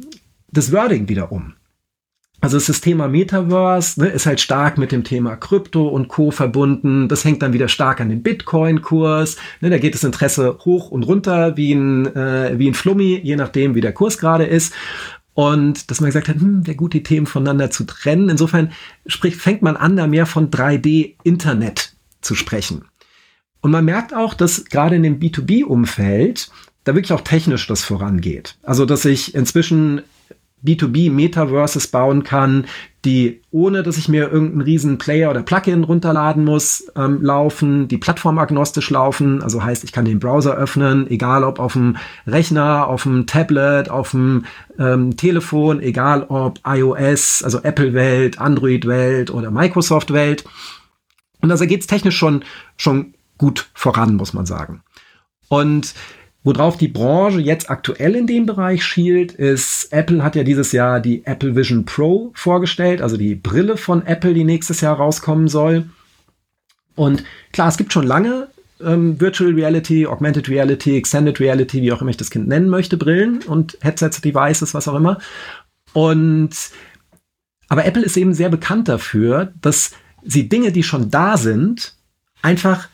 das Wording wieder um. Also das Thema Metaverse ne, ist halt stark mit dem Thema Krypto und Co. verbunden. Das hängt dann wieder stark an den Bitcoin-Kurs. Ne, da geht das Interesse hoch und runter wie ein, äh, wie ein Flummi, je nachdem, wie der Kurs gerade ist. Und dass man gesagt hat, hm, wäre gut, die Themen voneinander zu trennen. Insofern spricht, fängt man an, da mehr von 3D-Internet zu sprechen. Und man merkt auch, dass gerade in dem B2B-Umfeld da wirklich auch technisch das vorangeht. Also, dass ich inzwischen B2B Metaverses bauen kann, die ohne dass ich mir irgendeinen riesen Player oder Plugin runterladen muss, ähm, laufen, die plattformagnostisch laufen. Also heißt, ich kann den Browser öffnen, egal ob auf dem Rechner, auf dem Tablet, auf dem ähm, Telefon, egal ob iOS, also Apple-Welt, Android-Welt oder Microsoft-Welt. Und also geht's technisch schon, schon gut voran, muss man sagen. Und Worauf die Branche jetzt aktuell in dem Bereich schielt, ist, Apple hat ja dieses Jahr die Apple Vision Pro vorgestellt, also die Brille von Apple, die nächstes Jahr rauskommen soll. Und klar, es gibt schon lange ähm, Virtual Reality, Augmented Reality, Extended Reality, wie auch immer ich das Kind nennen möchte, Brillen und Headsets, Devices, was auch immer. Und aber Apple ist eben sehr bekannt dafür, dass sie Dinge, die schon da sind, einfach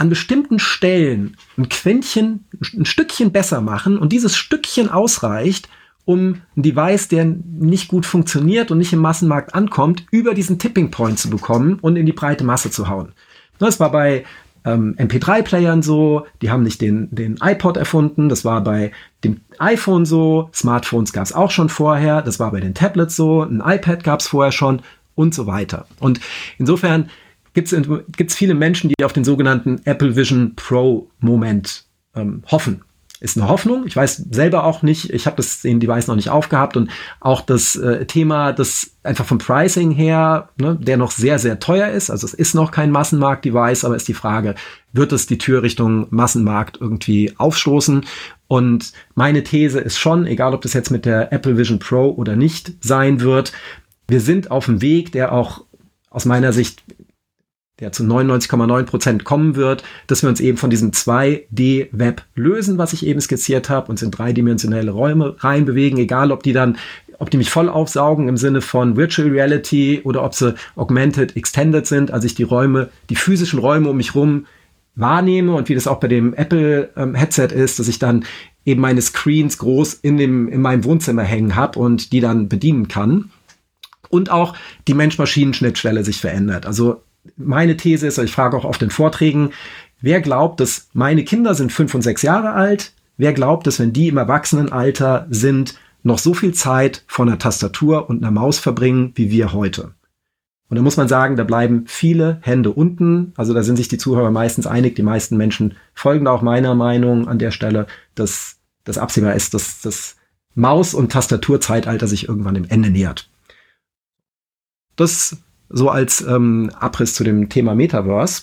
an bestimmten Stellen ein Quäntchen, ein Stückchen besser machen und dieses Stückchen ausreicht, um ein Device, der nicht gut funktioniert und nicht im Massenmarkt ankommt, über diesen Tipping Point zu bekommen und in die breite Masse zu hauen. Das war bei ähm, MP3-Playern so, die haben nicht den, den iPod erfunden, das war bei dem iPhone so, Smartphones gab es auch schon vorher, das war bei den Tablets so, ein iPad gab es vorher schon und so weiter. Und insofern gibt es viele Menschen, die auf den sogenannten Apple Vision Pro Moment ähm, hoffen. Ist eine Hoffnung. Ich weiß selber auch nicht. Ich habe das den Device noch nicht aufgehabt und auch das äh, Thema, das einfach vom Pricing her, ne, der noch sehr sehr teuer ist. Also es ist noch kein Massenmarkt-Device, aber ist die Frage, wird es die Tür Richtung Massenmarkt irgendwie aufstoßen? Und meine These ist schon, egal ob das jetzt mit der Apple Vision Pro oder nicht sein wird, wir sind auf dem Weg, der auch aus meiner Sicht der zu 99,9 Prozent kommen wird, dass wir uns eben von diesem 2D-Web lösen, was ich eben skizziert habe, uns in dreidimensionelle Räume reinbewegen, egal ob die dann, ob die mich voll aufsaugen im Sinne von Virtual Reality oder ob sie augmented, extended sind, also ich die Räume, die physischen Räume um mich rum wahrnehme und wie das auch bei dem Apple ähm, Headset ist, dass ich dann eben meine Screens groß in dem in meinem Wohnzimmer hängen habe und die dann bedienen kann und auch die Mensch-Maschinen-Schnittstelle sich verändert. Also meine These ist, ich frage auch auf den Vorträgen, wer glaubt, dass meine Kinder sind fünf und sechs Jahre alt? Wer glaubt, dass wenn die im Erwachsenenalter sind, noch so viel Zeit vor einer Tastatur und einer Maus verbringen wie wir heute? Und da muss man sagen, da bleiben viele Hände unten. Also da sind sich die Zuhörer meistens einig. Die meisten Menschen folgen da auch meiner Meinung an der Stelle, dass das absehbar ist, dass das Maus- und Tastaturzeitalter sich irgendwann dem Ende nähert. Das so als ähm, Abriss zu dem Thema Metaverse.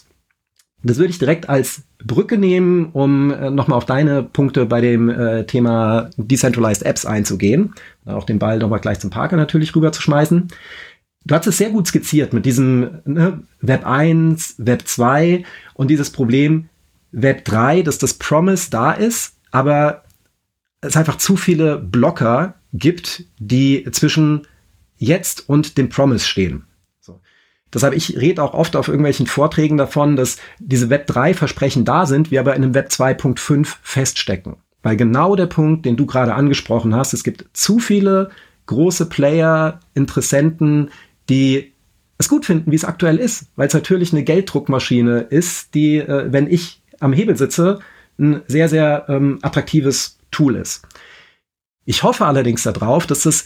Das würde ich direkt als Brücke nehmen, um äh, nochmal auf deine Punkte bei dem äh, Thema Decentralized Apps einzugehen. Auch den Ball nochmal gleich zum Parker natürlich rüber zu schmeißen. Du hast es sehr gut skizziert mit diesem ne, Web 1, Web 2 und dieses Problem Web 3, dass das Promise da ist, aber es einfach zu viele Blocker gibt, die zwischen jetzt und dem Promise stehen. Deshalb, ich rede auch oft auf irgendwelchen Vorträgen davon, dass diese Web 3 Versprechen da sind, wir aber in einem Web 2.5 feststecken. Weil genau der Punkt, den du gerade angesprochen hast, es gibt zu viele große Player, Interessenten, die es gut finden, wie es aktuell ist, weil es natürlich eine Gelddruckmaschine ist, die, äh, wenn ich am Hebel sitze, ein sehr, sehr ähm, attraktives Tool ist. Ich hoffe allerdings darauf, dass es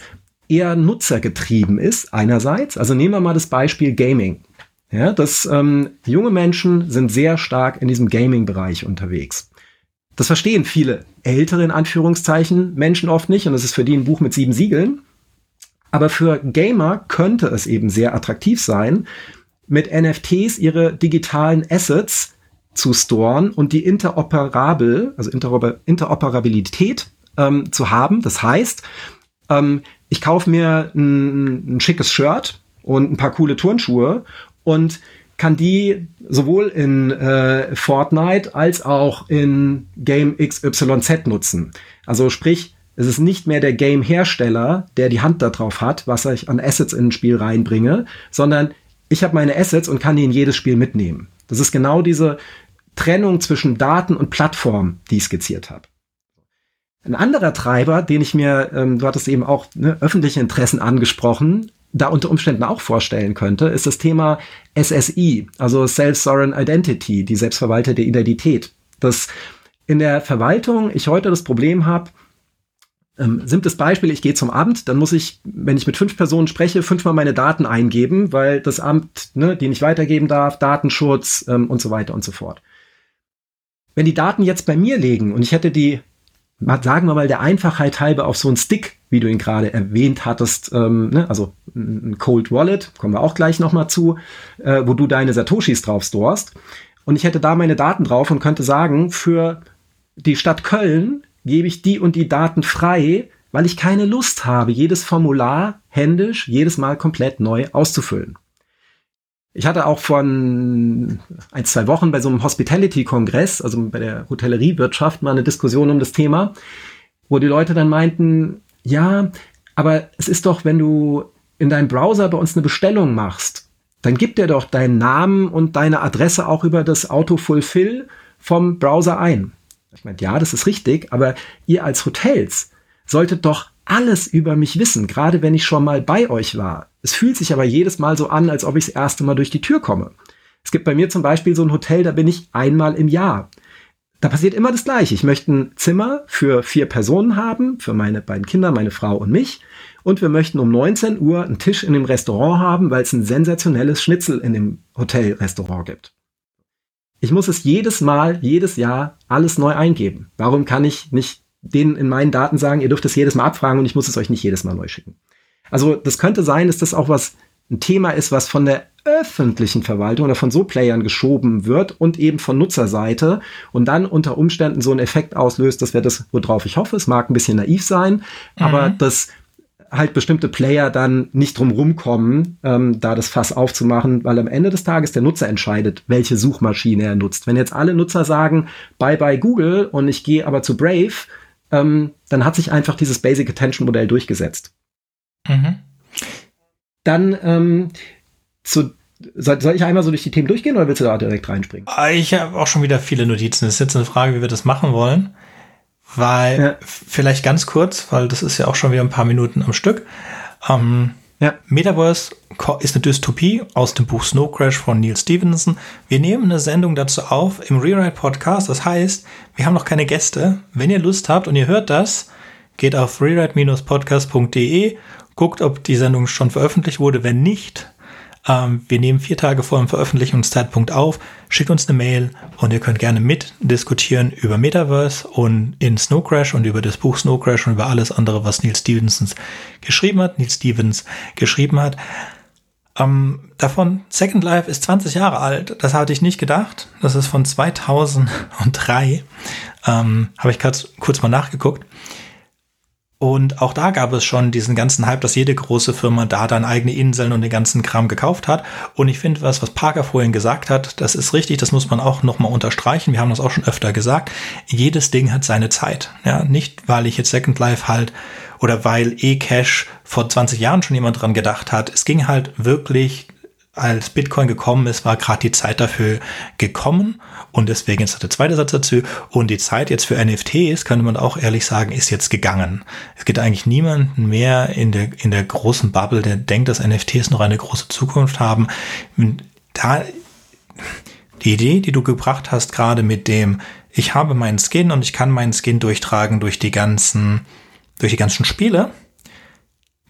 eher nutzergetrieben ist, einerseits. Also nehmen wir mal das Beispiel Gaming. Ja, dass ähm, junge Menschen sind sehr stark in diesem Gaming-Bereich unterwegs. Das verstehen viele ältere, in Anführungszeichen, Menschen oft nicht und das ist für die ein Buch mit sieben Siegeln. Aber für Gamer könnte es eben sehr attraktiv sein, mit NFTs ihre digitalen Assets zu storen und die interoperabel, also Interoper Interoperabilität ähm, zu haben. Das heißt, ähm, ich kaufe mir ein, ein schickes Shirt und ein paar coole Turnschuhe und kann die sowohl in äh, Fortnite als auch in Game XYZ nutzen. Also sprich, es ist nicht mehr der Game-Hersteller, der die Hand darauf hat, was ich an Assets in ein Spiel reinbringe, sondern ich habe meine Assets und kann die in jedes Spiel mitnehmen. Das ist genau diese Trennung zwischen Daten und Plattform, die ich skizziert habe. Ein anderer Treiber, den ich mir, ähm, du hattest eben auch ne, öffentliche Interessen angesprochen, da unter Umständen auch vorstellen könnte, ist das Thema SSI, also Self-Sovereign Identity, die selbstverwaltete Identität. Das in der Verwaltung ich heute das Problem habe, ähm, simples Beispiel, ich gehe zum Amt, dann muss ich, wenn ich mit fünf Personen spreche, fünfmal meine Daten eingeben, weil das Amt ne, die nicht weitergeben darf, Datenschutz ähm, und so weiter und so fort. Wenn die Daten jetzt bei mir liegen und ich hätte die, sagen wir mal, der Einfachheit halber auf so einen Stick, wie du ihn gerade erwähnt hattest, ähm, ne, also ein Cold Wallet, kommen wir auch gleich nochmal zu, äh, wo du deine Satoshis drauf storest. Und ich hätte da meine Daten drauf und könnte sagen, für die Stadt Köln gebe ich die und die Daten frei, weil ich keine Lust habe, jedes Formular händisch jedes Mal komplett neu auszufüllen. Ich hatte auch von ein, zwei Wochen bei so einem Hospitality-Kongress, also bei der Hotelleriewirtschaft, mal eine Diskussion um das Thema, wo die Leute dann meinten, ja, aber es ist doch, wenn du in deinem Browser bei uns eine Bestellung machst, dann gibt er doch deinen Namen und deine Adresse auch über das Autofulfill vom Browser ein. Ich meine, ja, das ist richtig, aber ihr als Hotels solltet doch alles über mich wissen, gerade wenn ich schon mal bei euch war. Es fühlt sich aber jedes Mal so an, als ob ich das erste Mal durch die Tür komme. Es gibt bei mir zum Beispiel so ein Hotel, da bin ich einmal im Jahr. Da passiert immer das Gleiche. Ich möchte ein Zimmer für vier Personen haben, für meine beiden Kinder, meine Frau und mich. Und wir möchten um 19 Uhr einen Tisch in dem Restaurant haben, weil es ein sensationelles Schnitzel in dem Hotelrestaurant gibt. Ich muss es jedes Mal, jedes Jahr alles neu eingeben. Warum kann ich nicht denen in meinen Daten sagen, ihr dürft es jedes Mal abfragen und ich muss es euch nicht jedes Mal neu schicken? Also das könnte sein, dass das auch was ein Thema ist, was von der öffentlichen Verwaltung oder von so Playern geschoben wird und eben von Nutzerseite und dann unter Umständen so einen Effekt auslöst, das wäre das, worauf ich hoffe. Es mag ein bisschen naiv sein, mhm. aber das halt bestimmte Player dann nicht drum rumkommen, ähm, da das Fass aufzumachen, weil am Ende des Tages der Nutzer entscheidet, welche Suchmaschine er nutzt. Wenn jetzt alle Nutzer sagen, bye bye Google und ich gehe aber zu Brave, ähm, dann hat sich einfach dieses Basic Attention Modell durchgesetzt. Mhm. Dann ähm, zu soll, soll ich einmal so durch die Themen durchgehen oder willst du da direkt reinspringen? Ah, ich habe auch schon wieder viele Notizen. Das ist jetzt eine Frage, wie wir das machen wollen. Weil, ja. vielleicht ganz kurz, weil das ist ja auch schon wieder ein paar Minuten am Stück. Ähm, ja. Metaverse ist eine Dystopie aus dem Buch Snow Crash von Neil Stevenson. Wir nehmen eine Sendung dazu auf im Rewrite Podcast. Das heißt, wir haben noch keine Gäste. Wenn ihr Lust habt und ihr hört das, geht auf rewrite-podcast.de, guckt, ob die Sendung schon veröffentlicht wurde. Wenn nicht, ähm, wir nehmen vier Tage vor dem Veröffentlichungszeitpunkt auf, schickt uns eine Mail und ihr könnt gerne mitdiskutieren über Metaverse und in Snow Crash und über das Buch Snow Crash und über alles andere, was Neil Stevensons geschrieben hat, Neil Stevens geschrieben hat. Ähm, davon Second Life ist 20 Jahre alt. Das hatte ich nicht gedacht. Das ist von 2003. Ähm, Habe ich kurz mal nachgeguckt. Und auch da gab es schon diesen ganzen Hype, dass jede große Firma da dann eigene Inseln und den ganzen Kram gekauft hat. Und ich finde, was, was Parker vorhin gesagt hat, das ist richtig, das muss man auch nochmal unterstreichen. Wir haben das auch schon öfter gesagt. Jedes Ding hat seine Zeit. Ja, nicht, weil ich jetzt Second Life halt oder weil E-Cash vor 20 Jahren schon jemand dran gedacht hat. Es ging halt wirklich als Bitcoin gekommen ist, war gerade die Zeit dafür gekommen und deswegen ist der zweite Satz dazu und die Zeit jetzt für NFTs, könnte man auch ehrlich sagen, ist jetzt gegangen. Es gibt eigentlich niemanden mehr in der, in der großen Bubble, der denkt, dass NFTs noch eine große Zukunft haben. Da, die Idee, die du gebracht hast, gerade mit dem, ich habe meinen Skin und ich kann meinen Skin durchtragen durch die ganzen, durch die ganzen Spiele,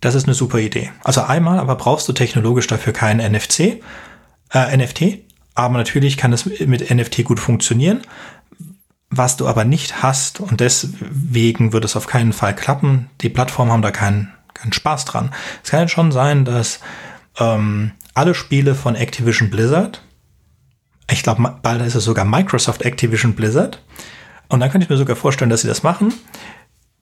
das ist eine super Idee. Also einmal, aber brauchst du technologisch dafür keinen NFC, äh, NFT. Aber natürlich kann es mit NFT gut funktionieren. Was du aber nicht hast, und deswegen wird es auf keinen Fall klappen, die Plattformen haben da keinen, keinen Spaß dran. Es kann schon sein, dass ähm, alle Spiele von Activision Blizzard, ich glaube, bald ist es sogar Microsoft Activision Blizzard, und dann könnte ich mir sogar vorstellen, dass sie das machen,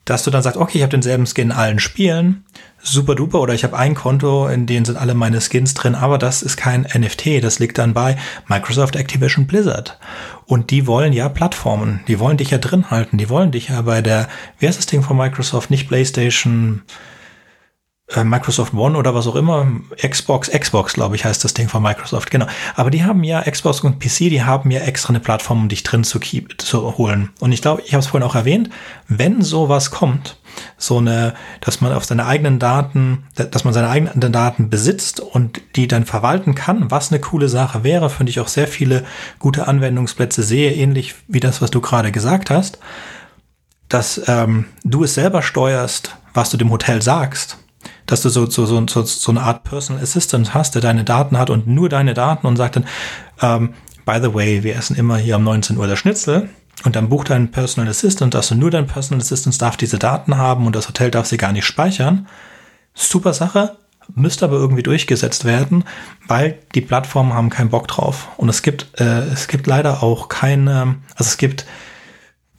dass du dann sagst, okay, ich habe denselben Skin in allen Spielen, super duper, oder ich habe ein Konto, in dem sind alle meine Skins drin, aber das ist kein NFT, das liegt dann bei Microsoft Activision Blizzard. Und die wollen ja Plattformen, die wollen dich ja drin halten, die wollen dich ja bei der, wie heißt das Ding von Microsoft, nicht PlayStation, Microsoft One oder was auch immer, Xbox, Xbox, glaube ich, heißt das Ding von Microsoft, genau. Aber die haben ja, Xbox und PC, die haben ja extra eine Plattform, um dich drin zu, keep, zu holen. Und ich glaube, ich habe es vorhin auch erwähnt, wenn sowas kommt, so eine, dass man auf seine eigenen Daten, dass man seine eigenen Daten besitzt und die dann verwalten kann, was eine coole Sache wäre, finde ich auch sehr viele gute Anwendungsplätze sehe, ähnlich wie das, was du gerade gesagt hast, dass ähm, du es selber steuerst, was du dem Hotel sagst dass du so, so, so, so, so eine Art Personal Assistant hast, der deine Daten hat und nur deine Daten und sagt dann, ähm, by the way, wir essen immer hier um 19 Uhr das Schnitzel und dann bucht dein Personal Assistant, dass du nur dein Personal Assistant darf diese Daten haben und das Hotel darf sie gar nicht speichern. Super Sache, müsste aber irgendwie durchgesetzt werden, weil die Plattformen haben keinen Bock drauf. Und es gibt, äh, es gibt leider auch keine, also es gibt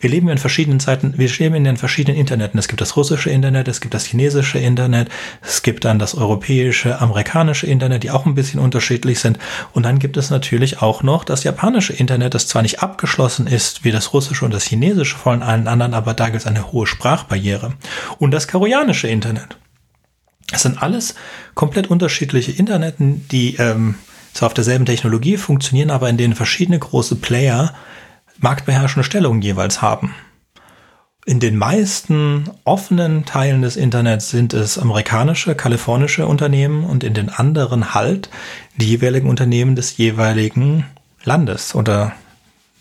wir leben in verschiedenen Zeiten, wir leben in den verschiedenen Interneten. Es gibt das russische Internet, es gibt das chinesische Internet, es gibt dann das europäische, amerikanische Internet, die auch ein bisschen unterschiedlich sind. Und dann gibt es natürlich auch noch das japanische Internet, das zwar nicht abgeschlossen ist wie das russische und das chinesische von allen anderen, aber da gibt es eine hohe Sprachbarriere. Und das koreanische Internet. Es sind alles komplett unterschiedliche Interneten, die ähm, zwar auf derselben Technologie funktionieren, aber in denen verschiedene große Player marktbeherrschende Stellung jeweils haben. In den meisten offenen Teilen des Internets sind es amerikanische, kalifornische Unternehmen und in den anderen halt die jeweiligen Unternehmen des jeweiligen Landes oder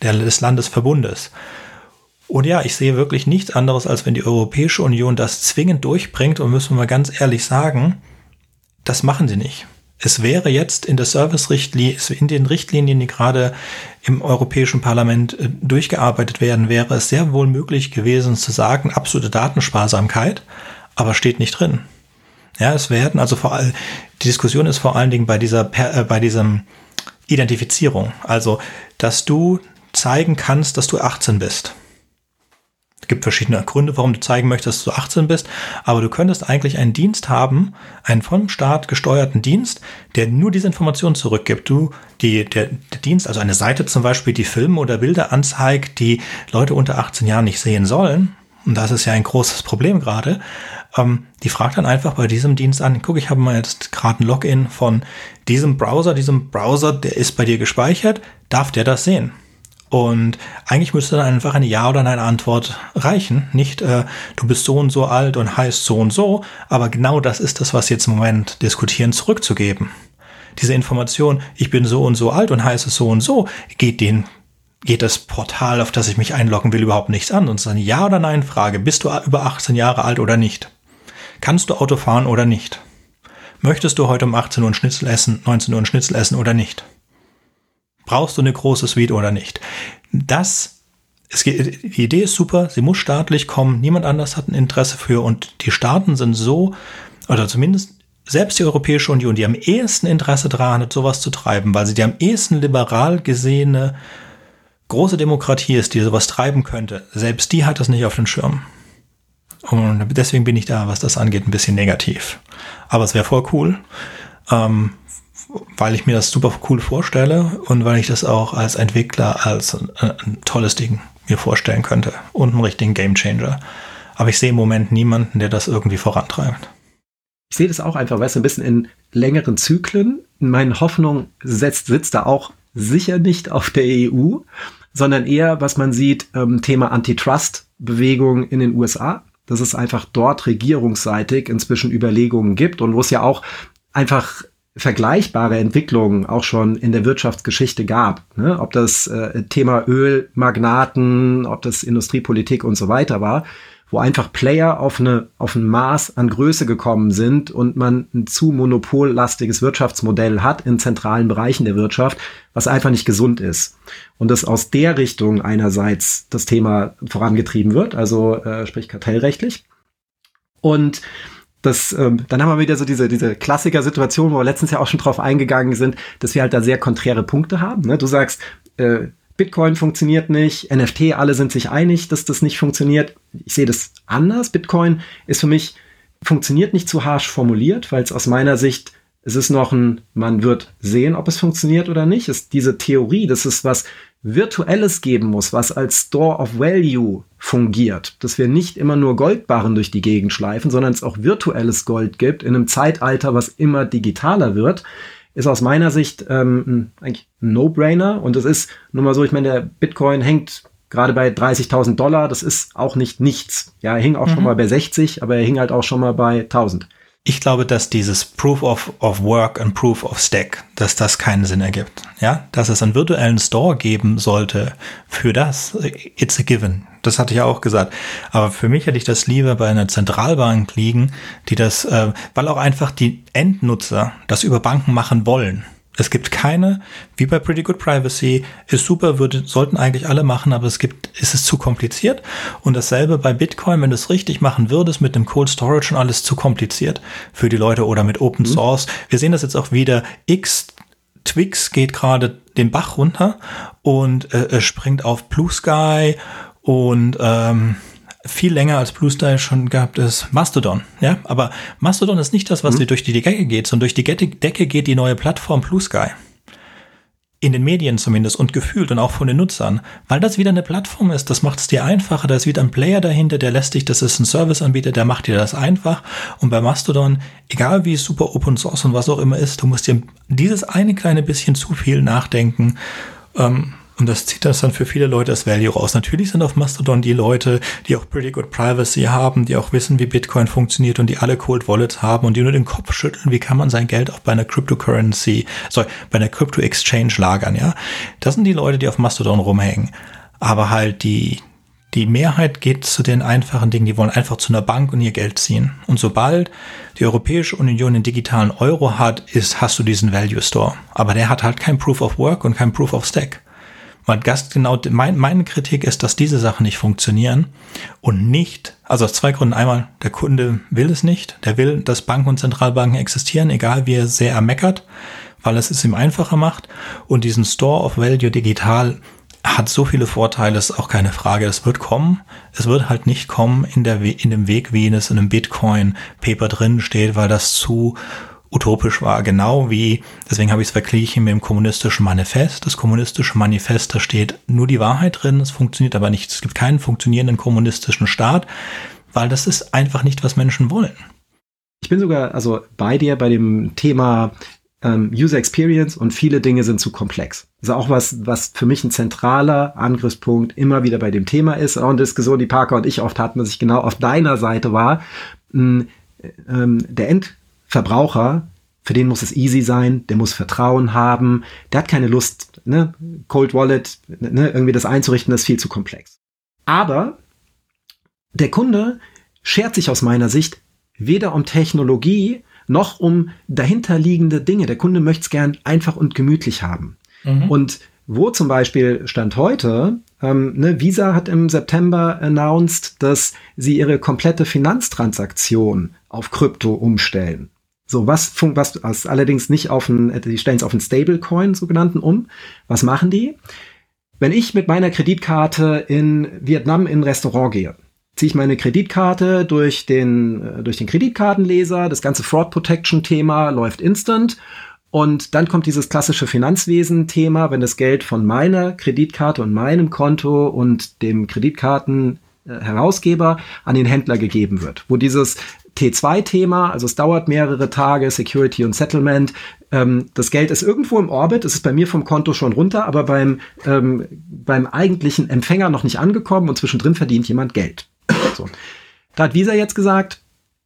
des Landesverbundes. Und ja, ich sehe wirklich nichts anderes, als wenn die Europäische Union das zwingend durchbringt und müssen wir mal ganz ehrlich sagen, das machen sie nicht es wäre jetzt in der Service-Richtlinie, in den Richtlinien, die gerade im Europäischen Parlament äh, durchgearbeitet werden, wäre es sehr wohl möglich gewesen zu sagen, absolute Datensparsamkeit, aber steht nicht drin. Ja, es werden also vor allem, die Diskussion ist vor allen Dingen bei dieser, äh, bei diesem Identifizierung. Also, dass du zeigen kannst, dass du 18 bist gibt verschiedene Gründe, warum du zeigen möchtest, dass du 18 bist, aber du könntest eigentlich einen Dienst haben, einen vom Staat gesteuerten Dienst, der nur diese Informationen zurückgibt. Du, die, der, der Dienst, also eine Seite zum Beispiel, die Filme oder Bilder anzeigt, die Leute unter 18 Jahren nicht sehen sollen, und das ist ja ein großes Problem gerade, ähm, die fragt dann einfach bei diesem Dienst an, guck, ich habe mal jetzt gerade ein Login von diesem Browser, diesem Browser, der ist bei dir gespeichert, darf der das sehen? Und eigentlich müsste dann einfach eine Ja oder Nein Antwort reichen. Nicht, äh, du bist so und so alt und heißt so und so, aber genau das ist das, was jetzt im Moment diskutieren, zurückzugeben. Diese Information, ich bin so und so alt und heiße so und so, geht den geht das Portal, auf das ich mich einloggen will, überhaupt nichts an. Und es ist eine Ja- oder Nein-Frage. Bist du über 18 Jahre alt oder nicht? Kannst du Auto fahren oder nicht? Möchtest du heute um 18 Uhr ein Schnitzel essen, 19 Uhr ein Schnitzel essen oder nicht? Brauchst du eine große Suite oder nicht? Das, es geht, die Idee ist super, sie muss staatlich kommen, niemand anders hat ein Interesse für und die Staaten sind so, oder zumindest selbst die Europäische Union, die am ehesten Interesse daran hat, sowas zu treiben, weil sie die am ehesten liberal gesehene große Demokratie ist, die sowas treiben könnte, selbst die hat das nicht auf den Schirm. Und deswegen bin ich da, was das angeht, ein bisschen negativ. Aber es wäre voll cool. Ähm, weil ich mir das super cool vorstelle und weil ich das auch als Entwickler als ein, ein tolles Ding mir vorstellen könnte und einen richtigen Gamechanger. Aber ich sehe im Moment niemanden, der das irgendwie vorantreibt. Ich sehe das auch einfach, weißt du, ein bisschen in längeren Zyklen. Meine Hoffnung setzt, sitzt da auch sicher nicht auf der EU, sondern eher, was man sieht, ähm, Thema Antitrust-Bewegung in den USA dass es einfach dort regierungsseitig inzwischen Überlegungen gibt und wo es ja auch einfach vergleichbare Entwicklungen auch schon in der Wirtschaftsgeschichte gab. Ne? Ob das äh, Thema Ölmagnaten, ob das Industriepolitik und so weiter war, wo einfach Player auf, eine, auf ein Maß an Größe gekommen sind und man ein zu monopollastiges Wirtschaftsmodell hat in zentralen Bereichen der Wirtschaft, was einfach nicht gesund ist. Und dass aus der Richtung einerseits das Thema vorangetrieben wird, also äh, sprich kartellrechtlich. Und das, ähm, dann haben wir wieder so diese, diese Klassiker-Situation, wo wir letztens ja auch schon drauf eingegangen sind, dass wir halt da sehr konträre Punkte haben. Ne? Du sagst, äh, Bitcoin funktioniert nicht, NFT, alle sind sich einig, dass das nicht funktioniert. Ich sehe das anders. Bitcoin ist für mich, funktioniert nicht zu harsch formuliert, weil es aus meiner Sicht, es ist noch ein, man wird sehen, ob es funktioniert oder nicht. Es ist diese Theorie, das ist was Virtuelles geben muss, was als Store of Value fungiert, dass wir nicht immer nur Goldbarren durch die Gegend schleifen, sondern es auch virtuelles Gold gibt in einem Zeitalter, was immer digitaler wird, ist aus meiner Sicht ähm, eigentlich ein No-Brainer. Und es ist nun mal so, ich meine, der Bitcoin hängt gerade bei 30.000 Dollar, das ist auch nicht nichts. Ja, er hing auch mhm. schon mal bei 60, aber er hing halt auch schon mal bei 1000. Ich glaube, dass dieses Proof of, of Work und Proof of Stack, dass das keinen Sinn ergibt. Ja, dass es einen virtuellen Store geben sollte für das, it's a given. Das hatte ich ja auch gesagt. Aber für mich hätte ich das lieber bei einer Zentralbank liegen, die das, äh, weil auch einfach die Endnutzer das über Banken machen wollen. Es gibt keine, wie bei Pretty Good Privacy, ist super, würde, sollten eigentlich alle machen, aber es gibt, ist es zu kompliziert. Und dasselbe bei Bitcoin, wenn du es richtig machen würdest, mit dem Cold Storage und alles zu kompliziert für die Leute oder mit Open mhm. Source. Wir sehen das jetzt auch wieder. X Twix geht gerade den Bach runter und äh, springt auf Blue Sky und ähm, viel länger als Blue Style schon gehabt ist Mastodon. Ja, aber Mastodon ist nicht das, was mhm. durch die Decke geht, sondern durch die Decke geht die neue Plattform Blue Sky. In den Medien zumindest und gefühlt und auch von den Nutzern. Weil das wieder eine Plattform ist, das macht es dir einfacher. Da ist wieder ein Player dahinter, der lässt dich, das ist ein Serviceanbieter, der macht dir das einfach. Und bei Mastodon, egal wie super Open Source und was auch immer ist, du musst dir dieses eine kleine bisschen zu viel nachdenken. Ähm, und das zieht das dann für viele Leute das Value raus. Natürlich sind auf Mastodon die Leute, die auch pretty good privacy haben, die auch wissen, wie Bitcoin funktioniert und die alle Cold Wallets haben und die nur den Kopf schütteln, wie kann man sein Geld auch bei einer Cryptocurrency, sorry, bei einer Crypto Exchange lagern, ja. Das sind die Leute, die auf Mastodon rumhängen. Aber halt die, die Mehrheit geht zu den einfachen Dingen, die wollen einfach zu einer Bank und ihr Geld ziehen. Und sobald die Europäische Union den digitalen Euro hat, ist, hast du diesen Value Store. Aber der hat halt kein Proof of Work und kein Proof of Stack. Weil Gast genau, mein, meine Kritik ist, dass diese Sachen nicht funktionieren und nicht, also aus zwei Gründen. Einmal, der Kunde will es nicht. Der will, dass Banken und Zentralbanken existieren, egal wie er sehr ermeckert, weil es es ihm einfacher macht. Und diesen Store of Value digital hat so viele Vorteile, ist auch keine Frage. Es wird kommen. Es wird halt nicht kommen in, der, in dem Weg, wie es in einem Bitcoin-Paper drin steht, weil das zu utopisch war, genau wie, deswegen habe ich es verglichen mit dem kommunistischen Manifest. Das kommunistische Manifest, da steht nur die Wahrheit drin, es funktioniert aber nicht. Es gibt keinen funktionierenden kommunistischen Staat, weil das ist einfach nicht, was Menschen wollen. Ich bin sogar also bei dir bei dem Thema ähm, User Experience und viele Dinge sind zu komplex. Das ist auch was, was für mich ein zentraler Angriffspunkt immer wieder bei dem Thema ist. Auch eine Diskussion, die Parker und ich oft hatten, dass ich genau auf deiner Seite war. Ähm, der End Verbraucher, für den muss es easy sein, der muss Vertrauen haben, der hat keine Lust, ne? Cold Wallet, ne? irgendwie das einzurichten, das ist viel zu komplex. Aber der Kunde schert sich aus meiner Sicht weder um Technologie noch um dahinterliegende Dinge. Der Kunde möchte es gern einfach und gemütlich haben. Mhm. Und wo zum Beispiel Stand heute, ähm, ne, Visa hat im September announced, dass sie ihre komplette Finanztransaktion auf Krypto umstellen. So, was, was, was allerdings nicht auf ein, die stellen es auf einen Stablecoin, sogenannten, um. Was machen die? Wenn ich mit meiner Kreditkarte in Vietnam in ein Restaurant gehe, ziehe ich meine Kreditkarte durch den, äh, durch den Kreditkartenleser, das ganze Fraud Protection Thema läuft instant und dann kommt dieses klassische Finanzwesen-Thema, wenn das Geld von meiner Kreditkarte und meinem Konto und dem Kreditkartenherausgeber an den Händler gegeben wird, wo dieses T2-Thema, also es dauert mehrere Tage, Security und Settlement. Ähm, das Geld ist irgendwo im Orbit, es ist bei mir vom Konto schon runter, aber beim, ähm, beim eigentlichen Empfänger noch nicht angekommen und zwischendrin verdient jemand Geld. So. Da hat Visa jetzt gesagt,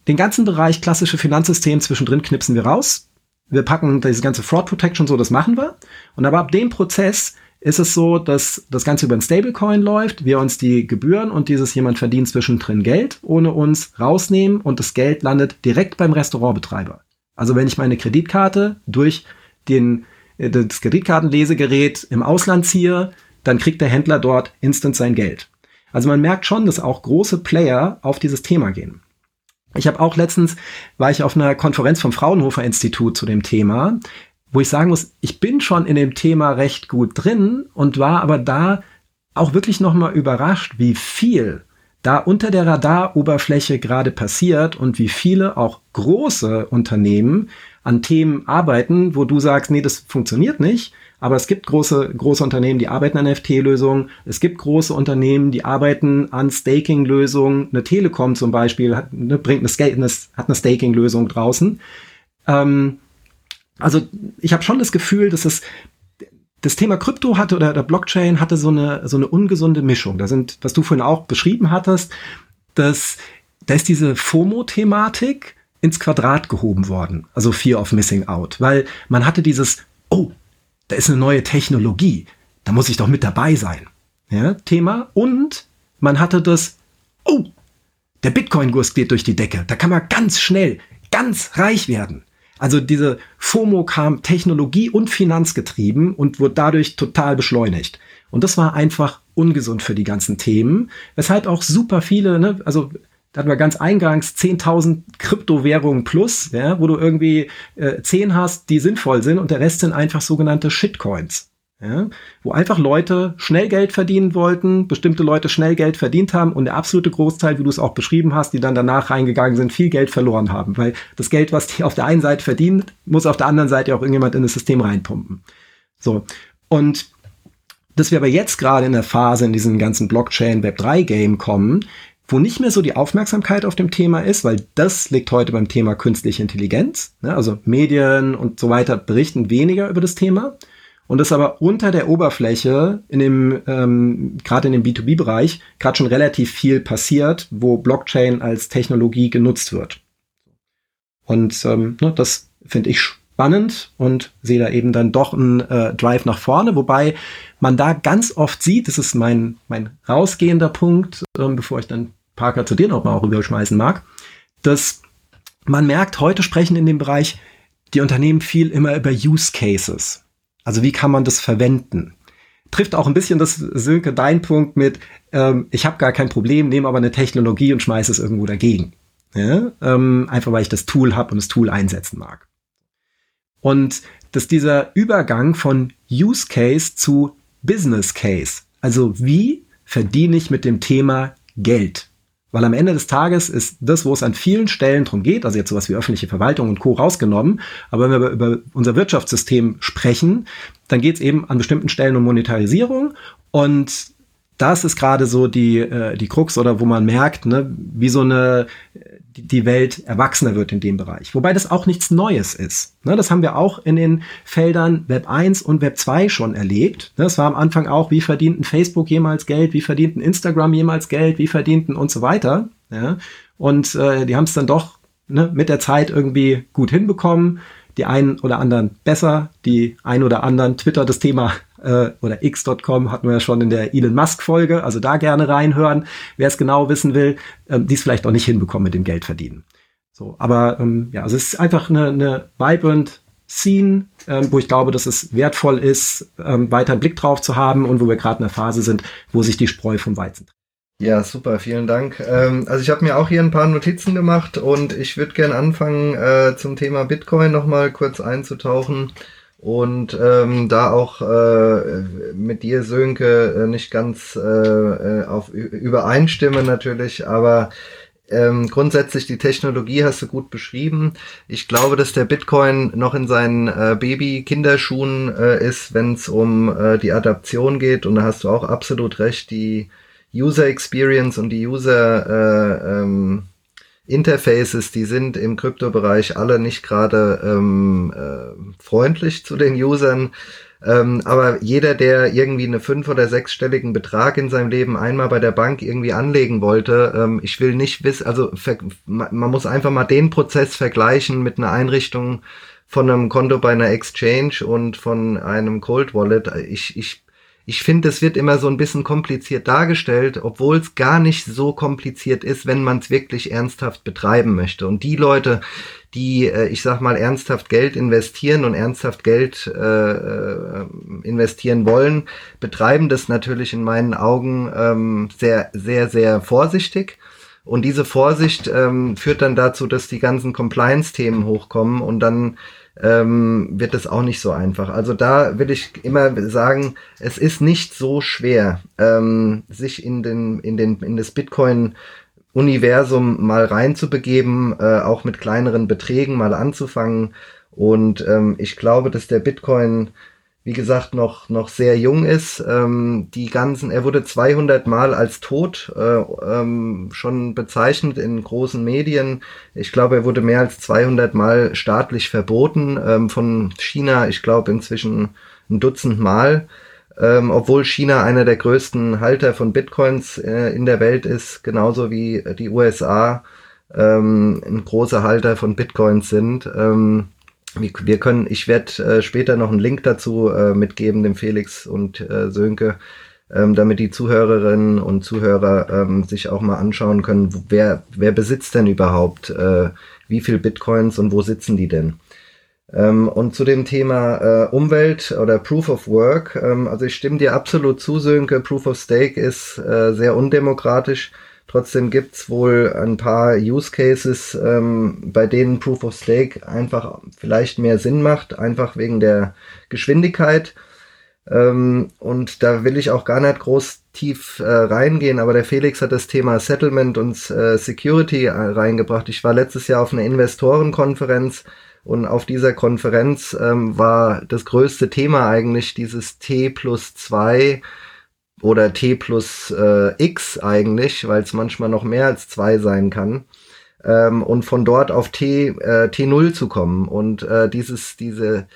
den ganzen Bereich klassische Finanzsystem zwischendrin knipsen wir raus. Wir packen diese ganze Fraud Protection so, das machen wir. Und aber ab dem Prozess ist es so, dass das Ganze über ein Stablecoin läuft, wir uns die Gebühren und dieses jemand verdient zwischendrin Geld ohne uns rausnehmen und das Geld landet direkt beim Restaurantbetreiber. Also wenn ich meine Kreditkarte durch den, äh, das Kreditkartenlesegerät im Ausland ziehe, dann kriegt der Händler dort instant sein Geld. Also man merkt schon, dass auch große Player auf dieses Thema gehen. Ich habe auch letztens, war ich auf einer Konferenz vom Fraunhofer Institut zu dem Thema wo ich sagen muss, ich bin schon in dem Thema recht gut drin und war aber da auch wirklich nochmal überrascht, wie viel da unter der Radaroberfläche gerade passiert und wie viele auch große Unternehmen an Themen arbeiten, wo du sagst, nee, das funktioniert nicht. Aber es gibt große, große Unternehmen, die arbeiten an NFT-Lösungen. Es gibt große Unternehmen, die arbeiten an Staking-Lösungen. Eine Telekom zum Beispiel hat, ne, eine, eine, eine Staking-Lösung draußen. Ähm, also ich habe schon das Gefühl, dass es das Thema Krypto hatte oder der Blockchain hatte so eine, so eine ungesunde Mischung. Da sind, was du vorhin auch beschrieben hattest, dass da ist diese FOMO-Thematik ins Quadrat gehoben worden. Also Fear of Missing Out. Weil man hatte dieses, oh, da ist eine neue Technologie. Da muss ich doch mit dabei sein. Ja, Thema. Und man hatte das, oh, der Bitcoin-Kurs geht durch die Decke. Da kann man ganz schnell, ganz reich werden. Also diese FOMO kam technologie- und finanzgetrieben und wurde dadurch total beschleunigt. Und das war einfach ungesund für die ganzen Themen, weshalb auch super viele, ne, also da hatten wir ganz eingangs 10.000 Kryptowährungen plus, ja, wo du irgendwie äh, 10 hast, die sinnvoll sind und der Rest sind einfach sogenannte Shitcoins. Ja, wo einfach Leute schnell Geld verdienen wollten, bestimmte Leute schnell Geld verdient haben und der absolute Großteil, wie du es auch beschrieben hast, die dann danach reingegangen sind, viel Geld verloren haben. Weil das Geld, was die auf der einen Seite verdienen, muss auf der anderen Seite auch irgendjemand in das System reinpumpen. So. Und dass wir aber jetzt gerade in der Phase in diesem ganzen Blockchain Web 3 Game kommen, wo nicht mehr so die Aufmerksamkeit auf dem Thema ist, weil das liegt heute beim Thema künstliche Intelligenz. Ne? Also Medien und so weiter berichten weniger über das Thema und das aber unter der Oberfläche in dem ähm, gerade in dem B2B-Bereich gerade schon relativ viel passiert, wo Blockchain als Technologie genutzt wird. Und ähm, ne, das finde ich spannend und sehe da eben dann doch einen äh, Drive nach vorne, wobei man da ganz oft sieht, das ist mein mein rausgehender Punkt, ähm, bevor ich dann Parker zu dir noch mal rüberschmeißen mag, dass man merkt, heute sprechen in dem Bereich die Unternehmen viel immer über Use Cases. Also wie kann man das verwenden? Trifft auch ein bisschen das, Sönke, dein Punkt mit, ähm, ich habe gar kein Problem, nehme aber eine Technologie und schmeiße es irgendwo dagegen. Ja? Ähm, einfach weil ich das Tool habe und das Tool einsetzen mag. Und dass dieser Übergang von Use Case zu Business Case, also wie verdiene ich mit dem Thema Geld? Weil am Ende des Tages ist das, wo es an vielen Stellen drum geht, also jetzt sowas wie öffentliche Verwaltung und Co. rausgenommen, aber wenn wir über unser Wirtschaftssystem sprechen, dann geht es eben an bestimmten Stellen um Monetarisierung und das ist gerade so die, äh, die Krux oder wo man merkt, ne, wie so eine die Welt erwachsener wird in dem Bereich. Wobei das auch nichts Neues ist. Ne, das haben wir auch in den Feldern Web 1 und Web 2 schon erlebt. Ne, das war am Anfang auch, wie verdienten Facebook jemals Geld, wie verdienten Instagram jemals Geld, wie verdienten und so weiter. Ja, und äh, die haben es dann doch ne, mit der Zeit irgendwie gut hinbekommen. Die einen oder anderen besser, die ein oder anderen Twitter das Thema äh, oder x.com hatten wir ja schon in der Elon Musk Folge, also da gerne reinhören, wer es genau wissen will, ähm, die es vielleicht auch nicht hinbekommen mit dem Geld verdienen. So, aber ähm, ja, also es ist einfach eine, eine vibrant Scene, ähm, wo ich glaube, dass es wertvoll ist, ähm, weiter einen Blick drauf zu haben und wo wir gerade in der Phase sind, wo sich die Spreu vom Weizen trennt. Ja, super, vielen Dank. Ähm, also ich habe mir auch hier ein paar Notizen gemacht und ich würde gerne anfangen, äh, zum Thema Bitcoin nochmal kurz einzutauchen und ähm, da auch äh, mit dir, Sönke, äh, nicht ganz äh, äh, auf übereinstimme natürlich, aber ähm, grundsätzlich die Technologie hast du gut beschrieben. Ich glaube, dass der Bitcoin noch in seinen äh, Baby-Kinderschuhen äh, ist, wenn es um äh, die Adaption geht. Und da hast du auch absolut recht, die User Experience und die User äh, ähm, Interfaces, die sind im Kryptobereich alle nicht gerade ähm, äh, freundlich zu den Usern. Ähm, aber jeder, der irgendwie eine fünf- oder sechsstelligen Betrag in seinem Leben einmal bei der Bank irgendwie anlegen wollte, ähm, ich will nicht wissen, also man muss einfach mal den Prozess vergleichen mit einer Einrichtung von einem Konto bei einer Exchange und von einem Cold Wallet. Ich, ich ich finde, es wird immer so ein bisschen kompliziert dargestellt, obwohl es gar nicht so kompliziert ist, wenn man es wirklich ernsthaft betreiben möchte. Und die Leute, die, äh, ich sag mal, ernsthaft Geld investieren und ernsthaft Geld äh, äh, investieren wollen, betreiben das natürlich in meinen Augen ähm, sehr, sehr, sehr vorsichtig Und diese Vorsicht ähm, führt dann dazu, dass die ganzen Compliance-Themen hochkommen und dann ähm, wird es auch nicht so einfach. Also da will ich immer sagen, es ist nicht so schwer, ähm, sich in den in den in das Bitcoin Universum mal reinzubegeben, äh, auch mit kleineren Beträgen mal anzufangen. Und ähm, ich glaube, dass der Bitcoin wie gesagt, noch, noch sehr jung ist. Ähm, die ganzen, er wurde 200 Mal als tot äh, ähm, schon bezeichnet in großen Medien. Ich glaube, er wurde mehr als 200 Mal staatlich verboten ähm, von China. Ich glaube inzwischen ein Dutzend Mal. Ähm, obwohl China einer der größten Halter von Bitcoins äh, in der Welt ist, genauso wie die USA ähm, ein großer Halter von Bitcoins sind. Ähm, wir können, ich werde äh, später noch einen Link dazu äh, mitgeben, dem Felix und äh, Sönke, ähm, damit die Zuhörerinnen und Zuhörer ähm, sich auch mal anschauen können, wer, wer besitzt denn überhaupt äh, wie viel Bitcoins und wo sitzen die denn? Ähm, und zu dem Thema äh, Umwelt oder Proof of Work, ähm, also ich stimme dir absolut zu, Sönke, Proof of Stake ist äh, sehr undemokratisch. Trotzdem gibt's wohl ein paar Use Cases, ähm, bei denen Proof of Stake einfach vielleicht mehr Sinn macht, einfach wegen der Geschwindigkeit. Ähm, und da will ich auch gar nicht groß tief äh, reingehen, aber der Felix hat das Thema Settlement und äh, Security äh, reingebracht. Ich war letztes Jahr auf einer Investorenkonferenz und auf dieser Konferenz ähm, war das größte Thema eigentlich dieses T plus zwei oder t plus äh, x eigentlich, weil es manchmal noch mehr als zwei sein kann. Ähm, und von dort auf t, äh, t0 zu kommen. Und äh, dieses, diese,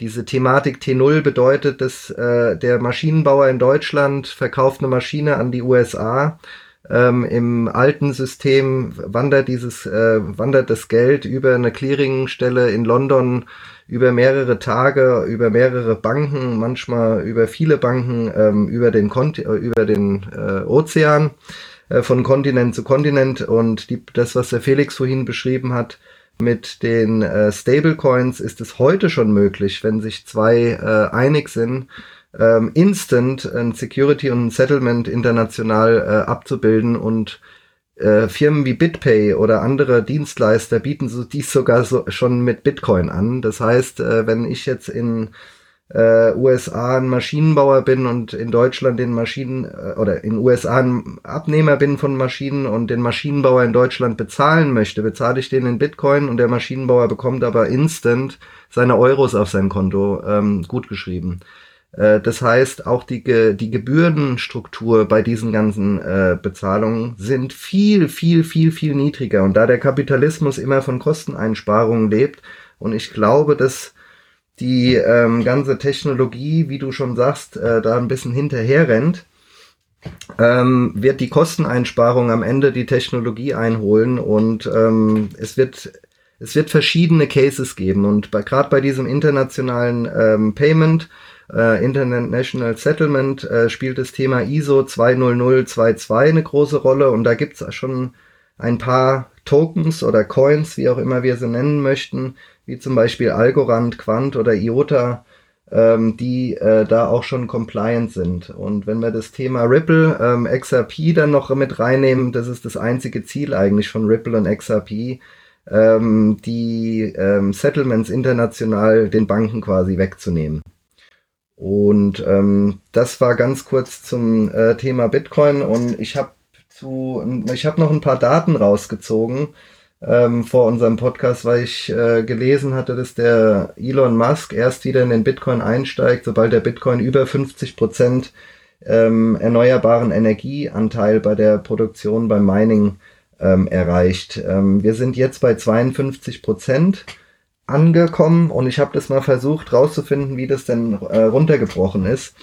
diese Thematik T0 bedeutet, dass äh, der Maschinenbauer in Deutschland verkauft eine Maschine an die USA. Ähm, Im alten System wandert dieses, äh, wandert das Geld über eine Clearingstelle in London über mehrere Tage, über mehrere Banken, manchmal über viele Banken, ähm, über den, Konti äh, über den äh, Ozean, äh, von Kontinent zu Kontinent. Und die, das, was der Felix vorhin beschrieben hat, mit den äh, Stablecoins ist es heute schon möglich, wenn sich zwei äh, einig sind, ähm, instant ein Security und ein Settlement international äh, abzubilden und äh, Firmen wie BitPay oder andere Dienstleister bieten so, dies sogar so, schon mit Bitcoin an. Das heißt, äh, wenn ich jetzt in äh, USA ein Maschinenbauer bin und in Deutschland den Maschinen äh, oder in USA ein Abnehmer bin von Maschinen und den Maschinenbauer in Deutschland bezahlen möchte, bezahle ich den in Bitcoin und der Maschinenbauer bekommt aber instant seine Euros auf sein Konto ähm, gut geschrieben. Äh, das heißt, auch die, die Gebührenstruktur bei diesen ganzen äh, Bezahlungen sind viel, viel, viel, viel niedriger. Und da der Kapitalismus immer von Kosteneinsparungen lebt, und ich glaube, dass die ähm, ganze Technologie, wie du schon sagst, äh, da ein bisschen hinterher rennt, ähm, wird die Kosteneinsparung am Ende die Technologie einholen und ähm, es wird es wird verschiedene Cases geben und gerade bei diesem internationalen ähm, Payment äh, International Settlement äh, spielt das Thema ISO 20022 eine große Rolle und da gibt es schon ein paar Tokens oder Coins, wie auch immer wir sie nennen möchten, wie zum Beispiel Algorand, Quant oder IOTA, ähm, die äh, da auch schon compliant sind. Und wenn wir das Thema Ripple, ähm, XRP dann noch mit reinnehmen, das ist das einzige Ziel eigentlich von Ripple und XRP, ähm, die ähm, Settlements international den Banken quasi wegzunehmen. Und ähm, das war ganz kurz zum äh, Thema Bitcoin und ich habe zu, ich habe noch ein paar Daten rausgezogen ähm, vor unserem Podcast, weil ich äh, gelesen hatte, dass der Elon Musk erst wieder in den Bitcoin einsteigt, sobald der Bitcoin über 50 Prozent ähm, erneuerbaren Energieanteil bei der Produktion beim Mining ähm, erreicht. Ähm, wir sind jetzt bei 52 Prozent angekommen und ich habe das mal versucht rauszufinden, wie das denn äh, runtergebrochen ist.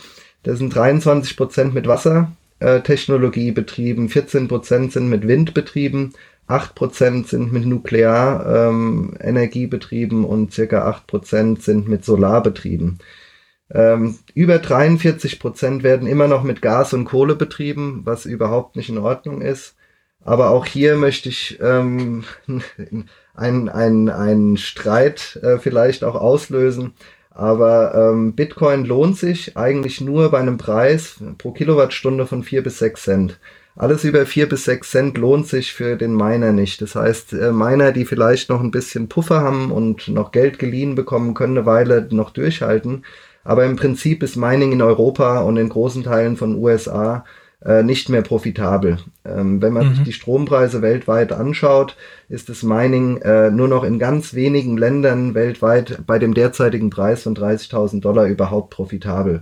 Das sind 23 Prozent mit Wassertechnologie äh, betrieben, 14 Prozent sind mit Wind betrieben, 8 Prozent sind mit Nuklearenergie ähm, betrieben und circa 8 Prozent sind mit Solar betrieben. Ähm, über 43 Prozent werden immer noch mit Gas und Kohle betrieben, was überhaupt nicht in Ordnung ist. Aber auch hier möchte ich ähm, [LAUGHS] einen, einen, einen Streit äh, vielleicht auch auslösen. Aber ähm, Bitcoin lohnt sich eigentlich nur bei einem Preis pro Kilowattstunde von vier bis sechs Cent. alles über vier bis sechs Cent lohnt sich für den Miner nicht. Das heißt, äh, Miner, die vielleicht noch ein bisschen Puffer haben und noch Geld geliehen bekommen, können eine Weile noch durchhalten. Aber im Prinzip ist Mining in Europa und in großen Teilen von USA äh, nicht mehr profitabel. Ähm, wenn man mhm. sich die Strompreise weltweit anschaut, ist das Mining äh, nur noch in ganz wenigen Ländern weltweit bei dem derzeitigen Preis von 30.000 Dollar überhaupt profitabel.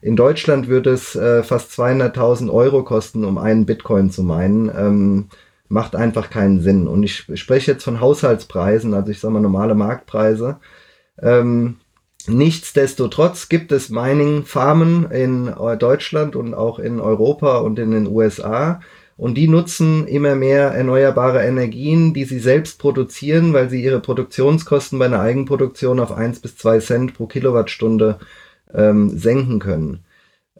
In Deutschland würde es äh, fast 200.000 Euro kosten, um einen Bitcoin zu meinen. Ähm, macht einfach keinen Sinn. Und ich spreche jetzt von Haushaltspreisen, also ich sage mal normale Marktpreise. Ähm, nichtsdestotrotz gibt es Mining-Farmen in äh, Deutschland und auch in Europa und in den USA. Und die nutzen immer mehr erneuerbare Energien, die sie selbst produzieren, weil sie ihre Produktionskosten bei einer Eigenproduktion auf eins bis zwei Cent pro Kilowattstunde ähm, senken können.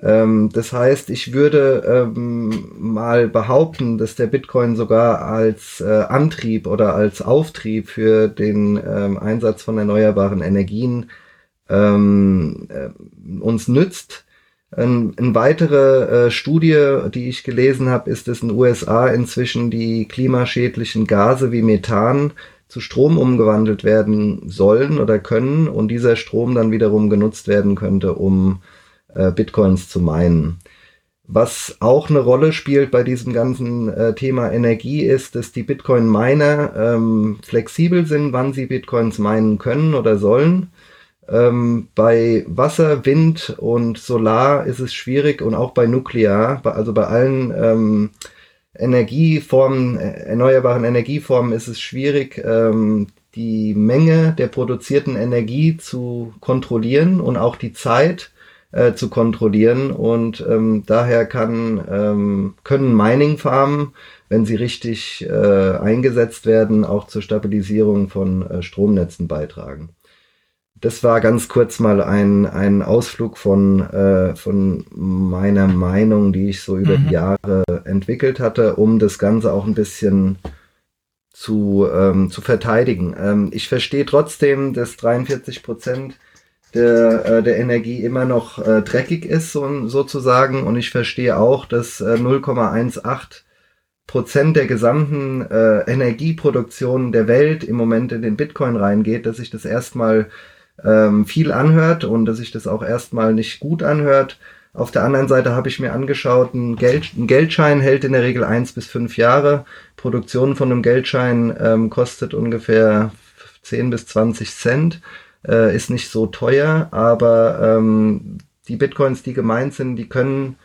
Ähm, das heißt, ich würde ähm, mal behaupten, dass der Bitcoin sogar als äh, Antrieb oder als Auftrieb für den ähm, Einsatz von erneuerbaren Energien ähm, äh, uns nützt. Ein, eine weitere äh, Studie, die ich gelesen habe, ist, dass in den USA inzwischen die klimaschädlichen Gase wie Methan zu Strom umgewandelt werden sollen oder können und dieser Strom dann wiederum genutzt werden könnte, um äh, Bitcoins zu meinen. Was auch eine Rolle spielt bei diesem ganzen äh, Thema Energie ist, dass die Bitcoin-Miner ähm, flexibel sind, wann sie Bitcoins meinen können oder sollen. Ähm, bei Wasser, Wind und Solar ist es schwierig und auch bei Nuklear, also bei allen ähm, Energieformen, äh, erneuerbaren Energieformen ist es schwierig, ähm, die Menge der produzierten Energie zu kontrollieren und auch die Zeit äh, zu kontrollieren. Und ähm, daher kann, ähm, können Mining-Farmen, wenn sie richtig äh, eingesetzt werden, auch zur Stabilisierung von äh, Stromnetzen beitragen das war ganz kurz mal ein, ein Ausflug von, äh, von meiner Meinung, die ich so über mhm. die Jahre entwickelt hatte, um das Ganze auch ein bisschen zu, ähm, zu verteidigen. Ähm, ich verstehe trotzdem, dass 43 Prozent der, äh, der Energie immer noch äh, dreckig ist, so, sozusagen. Und ich verstehe auch, dass äh, 0,18 Prozent der gesamten äh, Energieproduktion der Welt im Moment in den Bitcoin reingeht, dass ich das erstmal ähm, viel anhört und dass sich das auch erstmal nicht gut anhört. Auf der anderen Seite habe ich mir angeschaut, ein, Geld, ein Geldschein hält in der Regel eins bis fünf Jahre. Produktion von einem Geldschein ähm, kostet ungefähr 10 bis 20 Cent. Äh, ist nicht so teuer, aber ähm, die Bitcoins, die gemeint sind, die können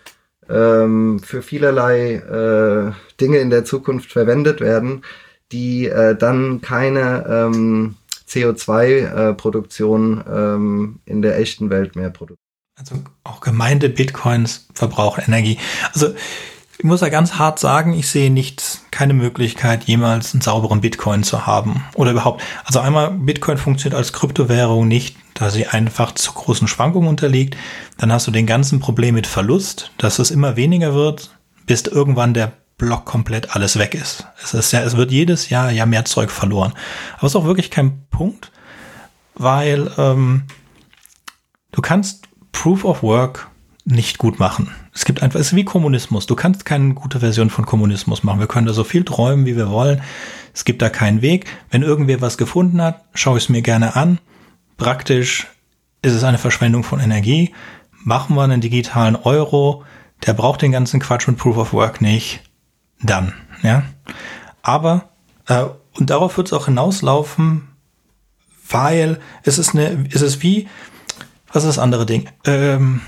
ähm, für vielerlei äh, Dinge in der Zukunft verwendet werden, die äh, dann keine ähm, CO2-Produktion ähm, in der echten Welt mehr produzieren. Also auch gemeinte Bitcoins verbrauchen Energie. Also ich muss ja ganz hart sagen, ich sehe nicht keine Möglichkeit, jemals einen sauberen Bitcoin zu haben. Oder überhaupt. Also einmal, Bitcoin funktioniert als Kryptowährung nicht, da sie einfach zu großen Schwankungen unterliegt. Dann hast du den ganzen Problem mit Verlust, dass es immer weniger wird, bis irgendwann der Block komplett alles weg ist. Es ist ja, es wird jedes Jahr ja mehr Zeug verloren. Aber es ist auch wirklich kein Punkt, weil ähm, du kannst Proof of Work nicht gut machen. Es gibt einfach, es ist wie Kommunismus. Du kannst keine gute Version von Kommunismus machen. Wir können da so viel träumen, wie wir wollen. Es gibt da keinen Weg. Wenn irgendwer was gefunden hat, schaue ich es mir gerne an. Praktisch ist es eine Verschwendung von Energie. Machen wir einen digitalen Euro. Der braucht den ganzen Quatsch mit Proof of Work nicht dann, ja. Aber, äh, und darauf wird es auch hinauslaufen, weil es ist eine, es ist wie, was ist das andere Ding? Ähm,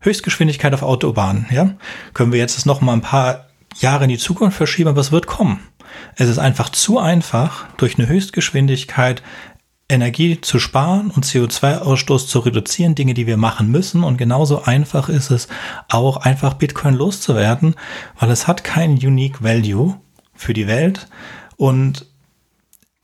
Höchstgeschwindigkeit auf Autobahnen, ja. Können wir jetzt noch mal ein paar Jahre in die Zukunft verschieben, aber es wird kommen. Es ist einfach zu einfach, durch eine Höchstgeschwindigkeit Energie zu sparen und CO2-Ausstoß zu reduzieren, Dinge, die wir machen müssen. Und genauso einfach ist es auch einfach Bitcoin loszuwerden, weil es hat keinen Unique Value für die Welt. Und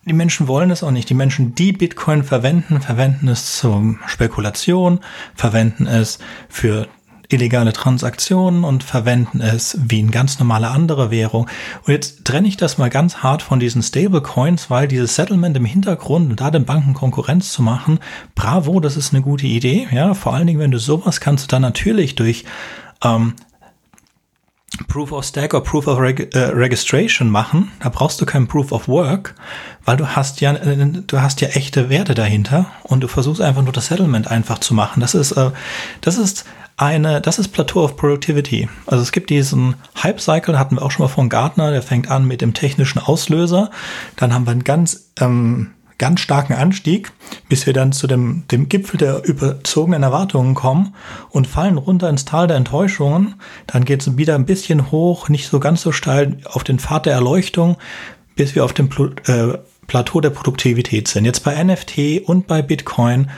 die Menschen wollen es auch nicht. Die Menschen, die Bitcoin verwenden, verwenden es zur Spekulation, verwenden es für illegale Transaktionen und verwenden es wie eine ganz normale andere Währung. Und jetzt trenne ich das mal ganz hart von diesen Stablecoins, weil dieses Settlement im Hintergrund und da den Banken Konkurrenz zu machen, bravo, das ist eine gute Idee. Ja, vor allen Dingen, wenn du sowas kannst du dann natürlich durch ähm, Proof of Stack oder Proof of Reg äh, Registration machen, da brauchst du kein Proof of Work, weil du hast ja, äh, du hast ja echte Werte dahinter und du versuchst einfach nur das Settlement einfach zu machen. Das ist, äh, das ist eine, das ist Plateau of Productivity. Also es gibt diesen Hype-Cycle, hatten wir auch schon mal von Gartner, der fängt an mit dem technischen Auslöser. Dann haben wir einen ganz, ähm, ganz starken Anstieg, bis wir dann zu dem, dem Gipfel der überzogenen Erwartungen kommen und fallen runter ins Tal der Enttäuschungen. Dann geht es wieder ein bisschen hoch, nicht so ganz so steil auf den Pfad der Erleuchtung, bis wir auf dem Pl äh, Plateau der Produktivität sind. Jetzt bei NFT und bei Bitcoin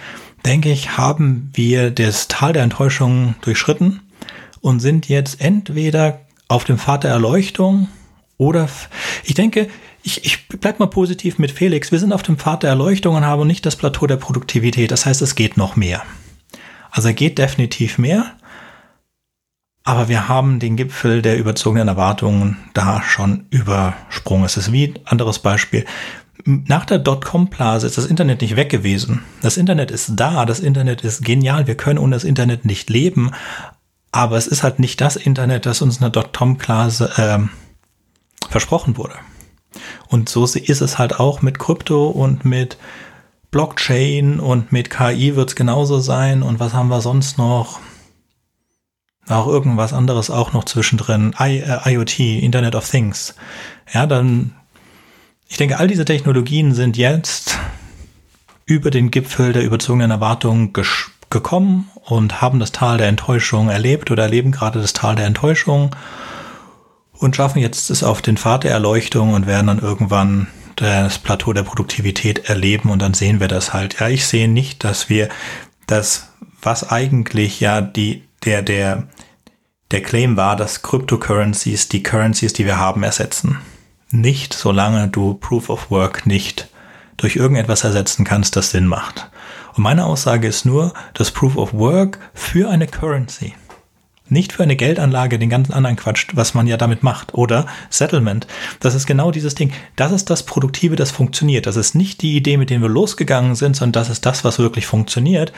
denke ich, haben wir das Tal der Enttäuschung durchschritten und sind jetzt entweder auf dem Pfad der Erleuchtung oder ich denke, ich, ich bleib mal positiv mit Felix. Wir sind auf dem Pfad der Erleuchtung und haben nicht das Plateau der Produktivität. Das heißt, es geht noch mehr. Also geht definitiv mehr. Aber wir haben den Gipfel der überzogenen Erwartungen da schon übersprungen. Es ist wie anderes Beispiel nach der Dotcom-Blase ist das Internet nicht weg gewesen. Das Internet ist da, das Internet ist genial, wir können ohne das Internet nicht leben, aber es ist halt nicht das Internet, das uns in der Dotcom-Blase äh, versprochen wurde. Und so ist es halt auch mit Krypto und mit Blockchain und mit KI wird es genauso sein. Und was haben wir sonst noch? Auch irgendwas anderes auch noch zwischendrin. I, äh, IoT, Internet of Things. Ja, dann ich denke, all diese Technologien sind jetzt über den Gipfel der überzogenen Erwartungen gekommen und haben das Tal der Enttäuschung erlebt oder erleben gerade das Tal der Enttäuschung und schaffen jetzt es auf den Pfad der Erleuchtung und werden dann irgendwann das Plateau der Produktivität erleben und dann sehen wir das halt. Ja, ich sehe nicht, dass wir das, was eigentlich ja die, der, der, der Claim war, dass Cryptocurrencies die Currencies, die wir haben, ersetzen nicht, solange du Proof of Work nicht durch irgendetwas ersetzen kannst, das Sinn macht. Und meine Aussage ist nur, dass Proof of Work für eine Currency, nicht für eine Geldanlage, den ganzen anderen Quatsch, was man ja damit macht, oder Settlement. Das ist genau dieses Ding. Das ist das Produktive, das funktioniert. Das ist nicht die Idee, mit der wir losgegangen sind, sondern das ist das, was wirklich funktioniert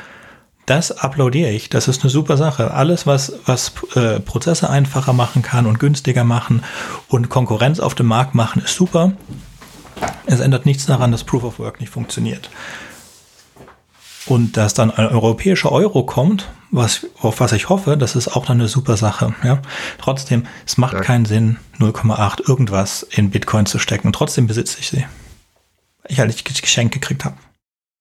das applaudiere ich. Das ist eine super Sache. Alles, was, was äh, Prozesse einfacher machen kann und günstiger machen und Konkurrenz auf dem Markt machen, ist super. Es ändert nichts daran, dass Proof of Work nicht funktioniert. Und dass dann ein europäischer Euro kommt, was, auf was ich hoffe, das ist auch dann eine super Sache. Ja? Trotzdem, es macht ja. keinen Sinn, 0,8 irgendwas in Bitcoin zu stecken. Trotzdem besitze ich sie. Ich halt nicht geschenkt gekriegt habe.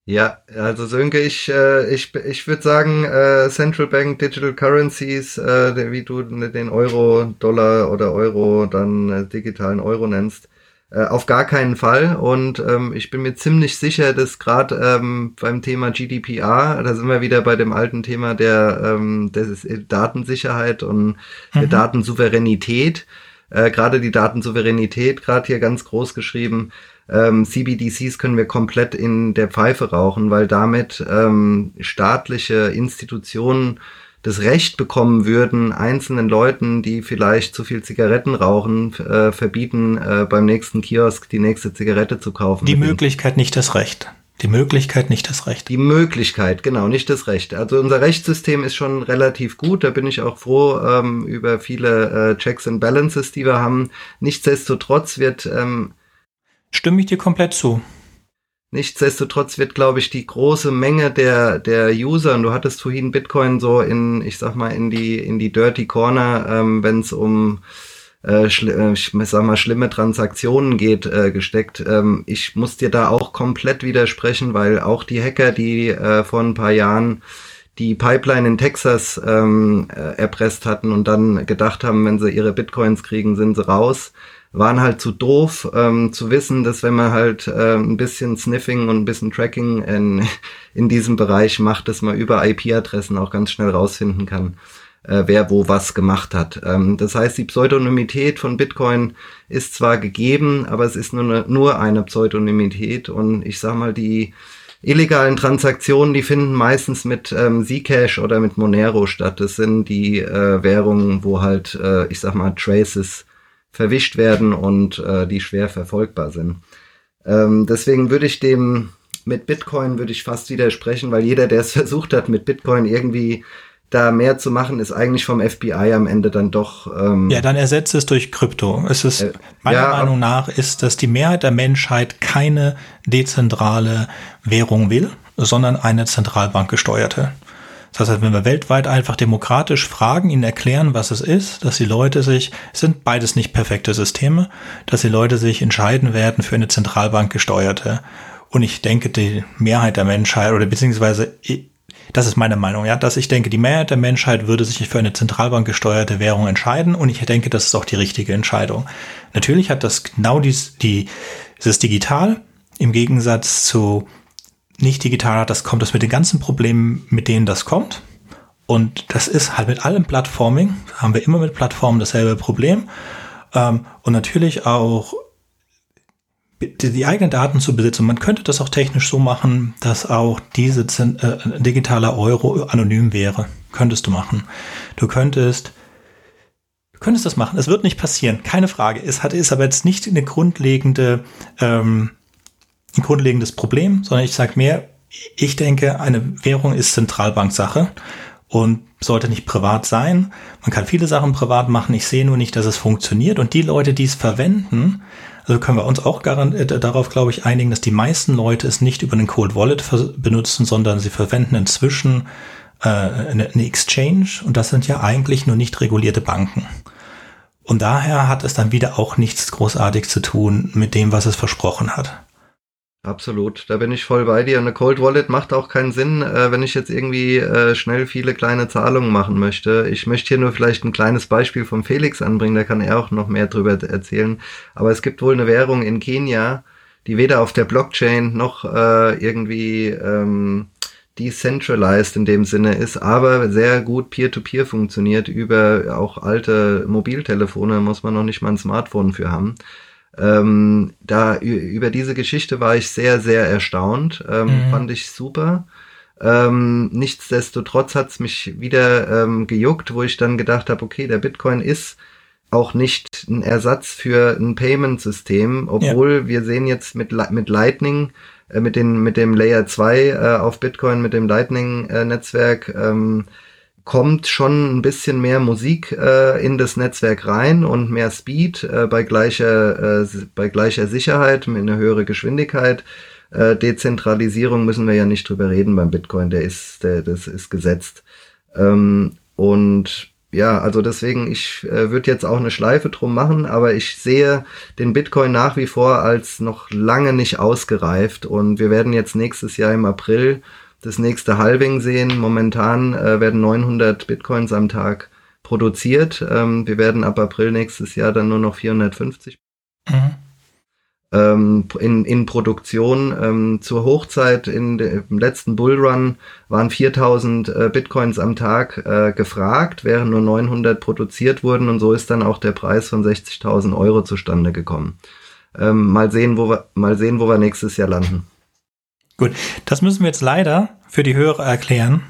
Ja, also Sönke, ich, äh, ich, ich würde sagen, äh, Central Bank Digital Currencies, äh, wie du den Euro, Dollar oder Euro, dann äh, digitalen Euro nennst, äh, auf gar keinen Fall. Und ähm, ich bin mir ziemlich sicher, dass gerade ähm, beim Thema GDPR, da sind wir wieder bei dem alten Thema der, ähm, des Datensicherheit und mhm. der Datensouveränität, äh, gerade die Datensouveränität, gerade hier ganz groß geschrieben, ähm, CBDCs können wir komplett in der Pfeife rauchen, weil damit ähm, staatliche Institutionen das Recht bekommen würden, einzelnen Leuten, die vielleicht zu viel Zigaretten rauchen, äh, verbieten, äh, beim nächsten Kiosk die nächste Zigarette zu kaufen. Die Möglichkeit, nicht das Recht. Die Möglichkeit, nicht das Recht. Die Möglichkeit, genau, nicht das Recht. Also unser Rechtssystem ist schon relativ gut. Da bin ich auch froh ähm, über viele äh, Checks and Balances, die wir haben. Nichtsdestotrotz wird ähm, Stimme ich dir komplett zu. Nichtsdestotrotz wird, glaube ich, die große Menge der, der User, und du hattest vorhin Bitcoin so in, ich sag mal, in die, in die Dirty Corner, ähm, wenn es um äh, äh, sag mal, schlimme Transaktionen geht, äh, gesteckt. Ähm, ich muss dir da auch komplett widersprechen, weil auch die Hacker, die äh, vor ein paar Jahren die Pipeline in Texas ähm, äh, erpresst hatten und dann gedacht haben, wenn sie ihre Bitcoins kriegen, sind sie raus waren halt zu doof ähm, zu wissen, dass wenn man halt äh, ein bisschen Sniffing und ein bisschen Tracking in, [LAUGHS] in diesem Bereich macht, dass man über IP-Adressen auch ganz schnell rausfinden kann, äh, wer wo was gemacht hat. Ähm, das heißt, die Pseudonymität von Bitcoin ist zwar gegeben, aber es ist nur eine, nur eine Pseudonymität und ich sag mal, die illegalen Transaktionen, die finden meistens mit ähm, Zcash oder mit Monero statt. Das sind die äh, Währungen, wo halt, äh, ich sag mal, Traces verwischt werden und äh, die schwer verfolgbar sind. Ähm, deswegen würde ich dem mit Bitcoin würde ich fast widersprechen, weil jeder, der es [LAUGHS] versucht hat, mit Bitcoin irgendwie da mehr zu machen, ist eigentlich vom FBI am Ende dann doch. Ähm, ja, dann ersetzt es durch Krypto. Es ist äh, meiner ja, Meinung nach ist, dass die Mehrheit der Menschheit keine dezentrale Währung will, sondern eine zentralbankgesteuerte. Das heißt, wenn wir weltweit einfach demokratisch fragen, ihnen erklären, was es ist, dass die Leute sich, sind beides nicht perfekte Systeme, dass die Leute sich entscheiden werden für eine zentralbankgesteuerte. Und ich denke, die Mehrheit der Menschheit oder beziehungsweise das ist meine Meinung, ja, dass ich denke, die Mehrheit der Menschheit würde sich für eine Zentralbank gesteuerte Währung entscheiden und ich denke, das ist auch die richtige Entscheidung. Natürlich hat das genau dies, die, es ist digital im Gegensatz zu nicht digital hat, das kommt das mit den ganzen Problemen, mit denen das kommt. Und das ist halt mit allem Plattforming, haben wir immer mit Plattformen dasselbe Problem. Ähm, und natürlich auch die, die eigenen Daten zu besitzen. Man könnte das auch technisch so machen, dass auch diese äh, digitale Euro anonym wäre. Könntest du machen. Du könntest Du könntest das machen. Es wird nicht passieren, keine Frage. Es hat, ist aber jetzt nicht eine grundlegende, ähm, ein grundlegendes Problem, sondern ich sage mehr, ich denke, eine Währung ist Zentralbanksache und sollte nicht privat sein. Man kann viele Sachen privat machen. Ich sehe nur nicht, dass es funktioniert. Und die Leute, die es verwenden, also können wir uns auch äh, darauf, glaube ich, einigen, dass die meisten Leute es nicht über einen Cold Wallet benutzen, sondern sie verwenden inzwischen äh, eine, eine Exchange und das sind ja eigentlich nur nicht regulierte Banken. Und daher hat es dann wieder auch nichts großartig zu tun mit dem, was es versprochen hat. Absolut, da bin ich voll bei dir. Eine Cold Wallet macht auch keinen Sinn, äh, wenn ich jetzt irgendwie äh, schnell viele kleine Zahlungen machen möchte. Ich möchte hier nur vielleicht ein kleines Beispiel von Felix anbringen, da kann er auch noch mehr drüber erzählen. Aber es gibt wohl eine Währung in Kenia, die weder auf der Blockchain noch äh, irgendwie ähm, decentralized in dem Sinne ist, aber sehr gut peer-to-peer -peer funktioniert über auch alte Mobiltelefone, muss man noch nicht mal ein Smartphone für haben. Ähm, da über diese Geschichte war ich sehr, sehr erstaunt. Ähm, mhm. Fand ich super. Ähm, nichtsdestotrotz hat's mich wieder ähm, gejuckt, wo ich dann gedacht habe, okay, der Bitcoin ist auch nicht ein Ersatz für ein Payment-System, obwohl ja. wir sehen jetzt mit, mit Lightning, äh, mit, den, mit dem Layer 2 äh, auf Bitcoin, mit dem Lightning-Netzwerk, äh, ähm, kommt schon ein bisschen mehr Musik äh, in das Netzwerk rein und mehr Speed äh, bei gleicher äh, bei gleicher Sicherheit mit einer höheren Geschwindigkeit. Äh, Dezentralisierung müssen wir ja nicht drüber reden beim Bitcoin, der ist der das ist gesetzt. Ähm, und ja, also deswegen, ich äh, würde jetzt auch eine Schleife drum machen, aber ich sehe den Bitcoin nach wie vor als noch lange nicht ausgereift und wir werden jetzt nächstes Jahr im April das nächste Halving sehen. Momentan äh, werden 900 Bitcoins am Tag produziert. Ähm, wir werden ab April nächstes Jahr dann nur noch 450. Mhm. Ähm, in, in Produktion. Ähm, zur Hochzeit in im letzten Bullrun waren 4000 äh, Bitcoins am Tag äh, gefragt, während nur 900 produziert wurden und so ist dann auch der Preis von 60.000 Euro zustande gekommen. Ähm, mal sehen, wo wir, mal sehen, wo wir nächstes Jahr landen. Gut, das müssen wir jetzt leider für die Hörer erklären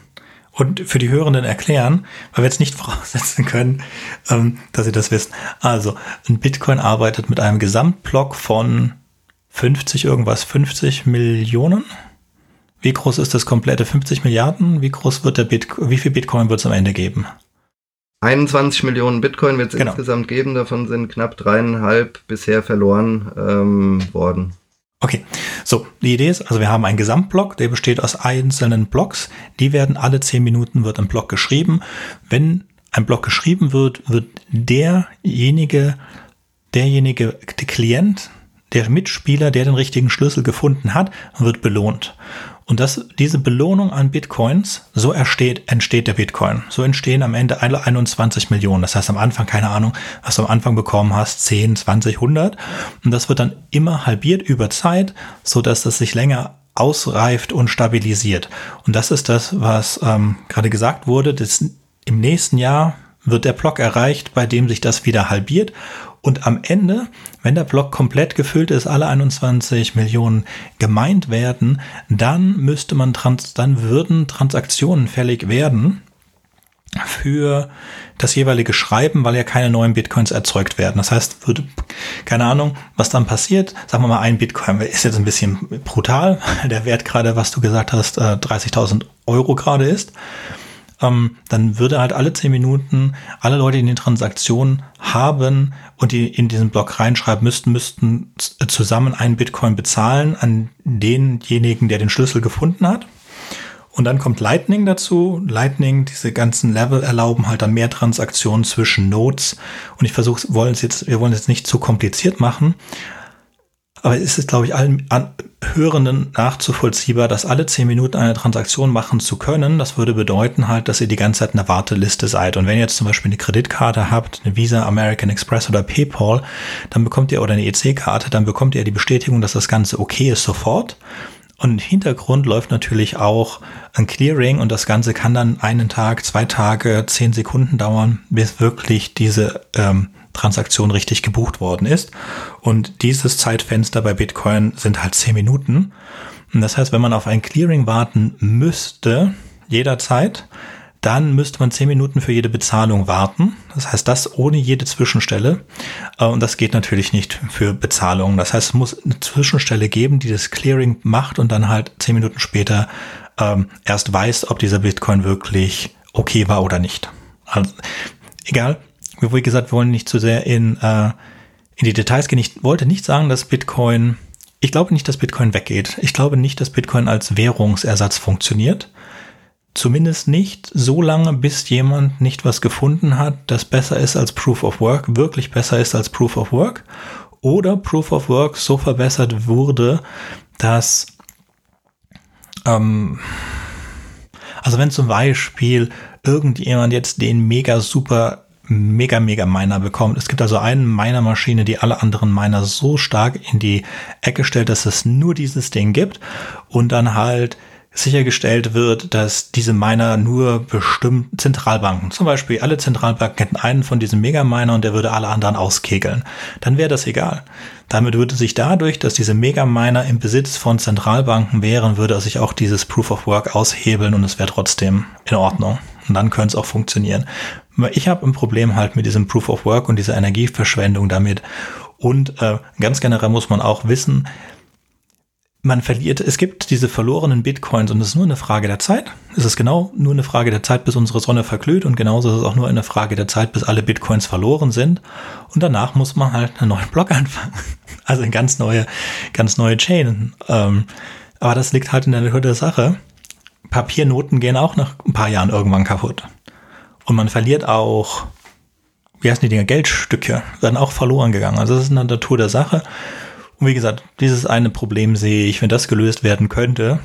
und für die Hörenden erklären, weil wir jetzt nicht [LAUGHS] voraussetzen können, ähm, dass sie das wissen. Also, ein Bitcoin arbeitet mit einem Gesamtblock von 50 irgendwas, 50 Millionen. Wie groß ist das komplette 50 Milliarden? Wie groß wird der Bitcoin, wie viel Bitcoin wird es am Ende geben? 21 Millionen Bitcoin wird es genau. insgesamt geben, davon sind knapp dreieinhalb bisher verloren ähm, worden. Okay, so, die Idee ist, also wir haben einen Gesamtblock, der besteht aus einzelnen Blocks. Die werden alle zehn Minuten wird ein Block geschrieben. Wenn ein Block geschrieben wird, wird derjenige, derjenige, der Klient, der Mitspieler, der den richtigen Schlüssel gefunden hat, wird belohnt. Und das, diese Belohnung an Bitcoins, so entsteht, entsteht der Bitcoin. So entstehen am Ende alle 21 Millionen. Das heißt am Anfang, keine Ahnung, was du am Anfang bekommen hast, 10, 20, 100. Und das wird dann immer halbiert über Zeit, so dass das sich länger ausreift und stabilisiert. Und das ist das, was ähm, gerade gesagt wurde. Das, Im nächsten Jahr wird der Block erreicht, bei dem sich das wieder halbiert und am Ende, wenn der Block komplett gefüllt ist, alle 21 Millionen gemeint werden, dann müsste man trans, dann würden Transaktionen fällig werden für das jeweilige Schreiben, weil ja keine neuen Bitcoins erzeugt werden. Das heißt, würde, keine Ahnung, was dann passiert. Sagen wir mal, ein Bitcoin ist jetzt ein bisschen brutal. Der Wert gerade, was du gesagt hast, 30.000 äh, Euro gerade ist. Ähm, dann würde halt alle zehn Minuten alle Leute, die eine Transaktion haben und die in diesen Block reinschreiben müssten, müssten zusammen einen Bitcoin bezahlen an denjenigen, der den Schlüssel gefunden hat. Und dann kommt Lightning dazu. Lightning, diese ganzen Level erlauben halt dann mehr Transaktionen zwischen Nodes. Und ich versuche, wollen jetzt, wir wollen es jetzt nicht zu kompliziert machen. Aber es ist, glaube ich, allen Hörenden nachzuvollziehbar, dass alle zehn Minuten eine Transaktion machen zu können. Das würde bedeuten halt, dass ihr die ganze Zeit in der Warteliste seid. Und wenn ihr jetzt zum Beispiel eine Kreditkarte habt, eine Visa, American Express oder PayPal, dann bekommt ihr oder eine EC-Karte, dann bekommt ihr die Bestätigung, dass das Ganze okay ist sofort. Und im Hintergrund läuft natürlich auch ein Clearing und das Ganze kann dann einen Tag, zwei Tage, zehn Sekunden dauern, bis wirklich diese ähm, Transaktion richtig gebucht worden ist. Und dieses Zeitfenster bei Bitcoin sind halt zehn Minuten. Und das heißt, wenn man auf ein Clearing warten müsste, jederzeit, dann müsste man zehn Minuten für jede Bezahlung warten. Das heißt, das ohne jede Zwischenstelle. Äh, und das geht natürlich nicht für Bezahlungen. Das heißt, es muss eine Zwischenstelle geben, die das Clearing macht und dann halt zehn Minuten später ähm, erst weiß, ob dieser Bitcoin wirklich okay war oder nicht. Also, egal. Wie gesagt, wir wollen nicht zu sehr in, äh, in die Details gehen. Ich wollte nicht sagen, dass Bitcoin, ich glaube nicht, dass Bitcoin weggeht. Ich glaube nicht, dass Bitcoin als Währungsersatz funktioniert. Zumindest nicht so lange, bis jemand nicht was gefunden hat, das besser ist als Proof of Work, wirklich besser ist als Proof of Work. Oder Proof of Work so verbessert wurde, dass, ähm, also wenn zum Beispiel irgendjemand jetzt den mega super mega, mega Miner bekommt. Es gibt also eine Miner-Maschine, die alle anderen Miner so stark in die Ecke stellt, dass es nur dieses Ding gibt und dann halt sichergestellt wird, dass diese Miner nur bestimmt Zentralbanken, zum Beispiel alle Zentralbanken hätten einen von diesen Mega-Miner und der würde alle anderen auskegeln. Dann wäre das egal. Damit würde sich dadurch, dass diese Mega-Miner im Besitz von Zentralbanken wären, würde sich auch dieses Proof of Work aushebeln und es wäre trotzdem in Ordnung. Und dann könnte es auch funktionieren. Ich habe ein Problem halt mit diesem Proof of Work und dieser Energieverschwendung damit. Und äh, ganz generell muss man auch wissen, man verliert, es gibt diese verlorenen Bitcoins und es ist nur eine Frage der Zeit. Es ist genau nur eine Frage der Zeit, bis unsere Sonne verglüht und genauso ist es auch nur eine Frage der Zeit, bis alle Bitcoins verloren sind. Und danach muss man halt einen neuen Block [LAUGHS] anfangen. Also eine ganz neue, ganz neue Chain. Ähm, aber das liegt halt in der Natur der Sache. Papiernoten gehen auch nach ein paar Jahren irgendwann kaputt. Und man verliert auch, wie heißen die Dinger, Geldstücke, werden auch verloren gegangen. Also das ist in der Natur der Sache. Und wie gesagt, dieses eine Problem sehe ich, wenn das gelöst werden könnte,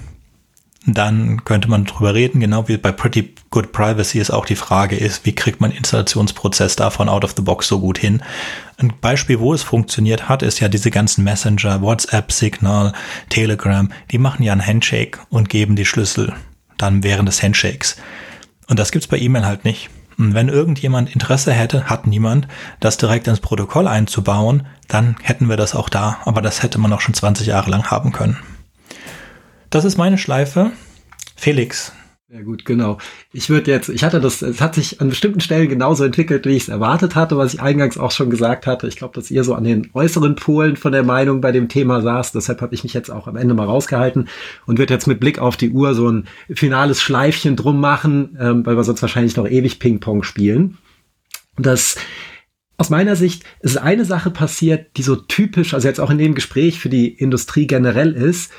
dann könnte man drüber reden, genau wie bei Pretty Good Privacy es auch die Frage ist, wie kriegt man Installationsprozess davon out of the box so gut hin? Ein Beispiel, wo es funktioniert hat, ist ja diese ganzen Messenger, WhatsApp, Signal, Telegram, die machen ja einen Handshake und geben die Schlüssel dann während des Handshakes. Und das gibt's bei E-Mail halt nicht. Und wenn irgendjemand Interesse hätte, hat niemand, das direkt ins Protokoll einzubauen, dann hätten wir das auch da. Aber das hätte man auch schon 20 Jahre lang haben können. Das ist meine Schleife. Felix, ja gut, genau. Ich würde jetzt, ich hatte das, es hat sich an bestimmten Stellen genauso entwickelt, wie ich es erwartet hatte, was ich eingangs auch schon gesagt hatte. Ich glaube, dass ihr so an den äußeren Polen von der Meinung bei dem Thema saß. Deshalb habe ich mich jetzt auch am Ende mal rausgehalten und würde jetzt mit Blick auf die Uhr so ein finales Schleifchen drum machen, ähm, weil wir sonst wahrscheinlich noch ewig Ping-Pong spielen. Das aus meiner Sicht ist eine Sache passiert, die so typisch, also jetzt auch in dem Gespräch für die Industrie generell ist.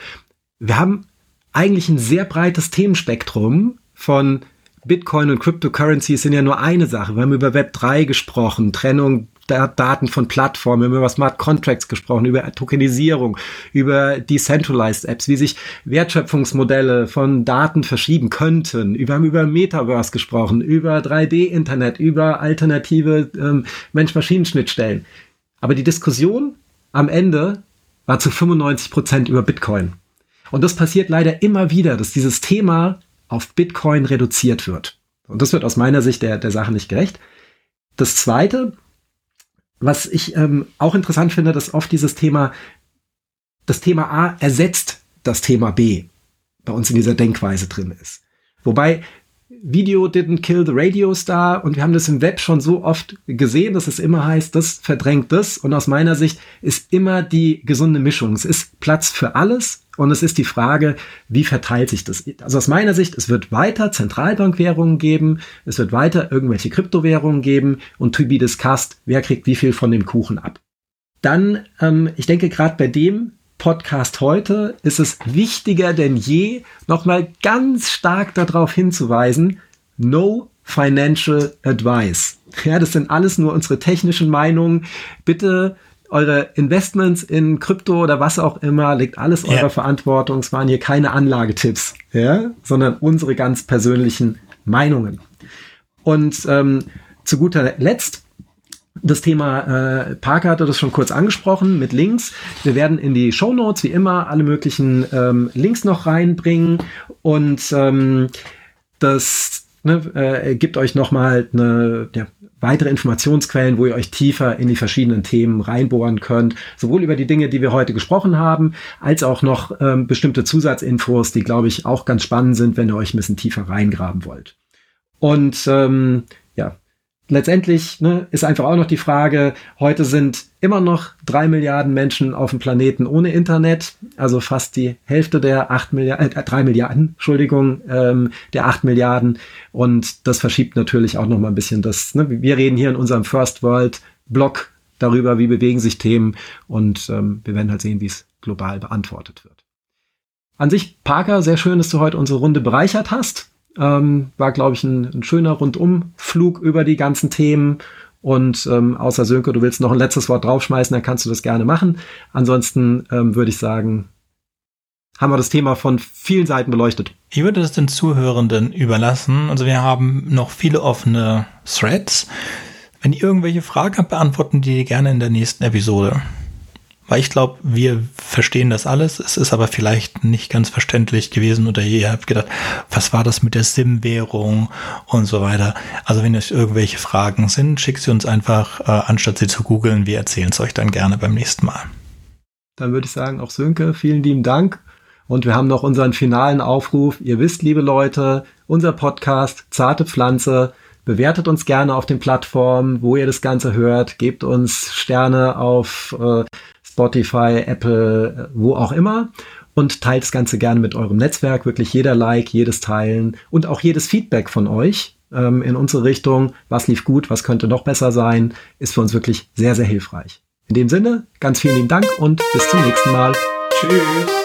Wir haben eigentlich ein sehr breites Themenspektrum von Bitcoin und Cryptocurrencies sind ja nur eine Sache. Wir haben über Web 3 gesprochen, Trennung der Daten von Plattformen, wir haben über Smart Contracts gesprochen, über Tokenisierung, über Decentralized Apps, wie sich Wertschöpfungsmodelle von Daten verschieben könnten. Wir haben über Metaverse gesprochen, über 3D-Internet, über alternative ähm, Mensch-Maschinen-Schnittstellen. Aber die Diskussion am Ende war zu 95 Prozent über Bitcoin. Und das passiert leider immer wieder, dass dieses Thema auf Bitcoin reduziert wird. Und das wird aus meiner Sicht der, der Sache nicht gerecht. Das Zweite, was ich ähm, auch interessant finde, dass oft dieses Thema, das Thema A ersetzt das Thema B bei uns in dieser Denkweise drin ist. Wobei Video didn't kill the radio star und wir haben das im Web schon so oft gesehen, dass es immer heißt, das verdrängt das und aus meiner Sicht ist immer die gesunde Mischung. Es ist Platz für alles Und es ist die Frage, wie verteilt sich das? Also aus meiner Sicht, es wird weiter Zentralbankwährungen geben, es wird weiter irgendwelche Kryptowährungen geben und to be discussed, wer kriegt wie viel von dem Kuchen ab. Dann, ähm, ich denke, gerade bei dem Podcast heute ist es wichtiger denn je, nochmal ganz stark darauf hinzuweisen, no financial advice. Ja, das sind alles nur unsere technischen Meinungen. Bitte eure Investments in Krypto oder was auch immer, legt alles yeah. eurer Verantwortung. Es waren hier keine Anlagetipps, ja, sondern unsere ganz persönlichen Meinungen. Und ähm, zu guter Letzt das Thema äh, Parker hatte das schon kurz angesprochen mit Links. Wir werden in die Show Notes wie immer alle möglichen ähm, Links noch reinbringen und ähm, das ne, äh, gibt euch nochmal eine ja, weitere Informationsquellen, wo ihr euch tiefer in die verschiedenen Themen reinbohren könnt, sowohl über die Dinge, die wir heute gesprochen haben, als auch noch ähm, bestimmte Zusatzinfos, die, glaube ich, auch ganz spannend sind, wenn ihr euch ein bisschen tiefer reingraben wollt. Und ähm, letztendlich ne, ist einfach auch noch die Frage, heute sind immer noch drei Milliarden Menschen auf dem Planeten ohne Internet, also fast die Hälfte der acht Milliarden, äh, drei Milliarden, Entschuldigung, ähm, der acht Milliarden. Und das verschiebt natürlich auch noch mal ein bisschen das. Ne, wir reden hier in unserem First World Blog darüber, wie bewegen sich Themen und ähm, wir werden halt sehen, wie es global beantwortet wird. An sich, Parker, sehr schön, dass du heute unsere Runde bereichert hast. Ähm, war, glaube ich, ein, ein, schöner Rundumflug über die ganzen Themen. Und ähm, außer Sönke, du willst noch ein letztes Wort draufschmeißen, dann kannst du das gerne machen. Ansonsten ähm, würde ich sagen, haben wir das Thema von vielen Seiten beleuchtet. Ich würde es den Zuhörenden überlassen. Also wir haben noch viele offene Threads. Wenn ihr irgendwelche Fragen habt, beantworten die gerne in der nächsten Episode. Weil ich glaube, wir verstehen das alles. Es ist aber vielleicht nicht ganz verständlich gewesen oder ihr habt gedacht, was war das mit der SIM-Währung und so weiter. Also wenn euch irgendwelche Fragen sind, schickt sie uns einfach, äh, anstatt sie zu googeln. Wir erzählen es euch dann gerne beim nächsten Mal. Dann würde ich sagen, auch Sönke, vielen lieben Dank. Und wir haben noch unseren finalen Aufruf. Ihr wisst, liebe Leute, unser Podcast Zarte Pflanze bewertet uns gerne auf den Plattformen, wo ihr das Ganze hört. Gebt uns Sterne auf äh, Spotify, Apple, wo auch immer und teilt das Ganze gerne mit eurem Netzwerk. Wirklich jeder Like, jedes Teilen und auch jedes Feedback von euch ähm, in unsere Richtung. Was lief gut, was könnte noch besser sein, ist für uns wirklich sehr, sehr hilfreich. In dem Sinne, ganz vielen lieben Dank und bis zum nächsten Mal. Tschüss.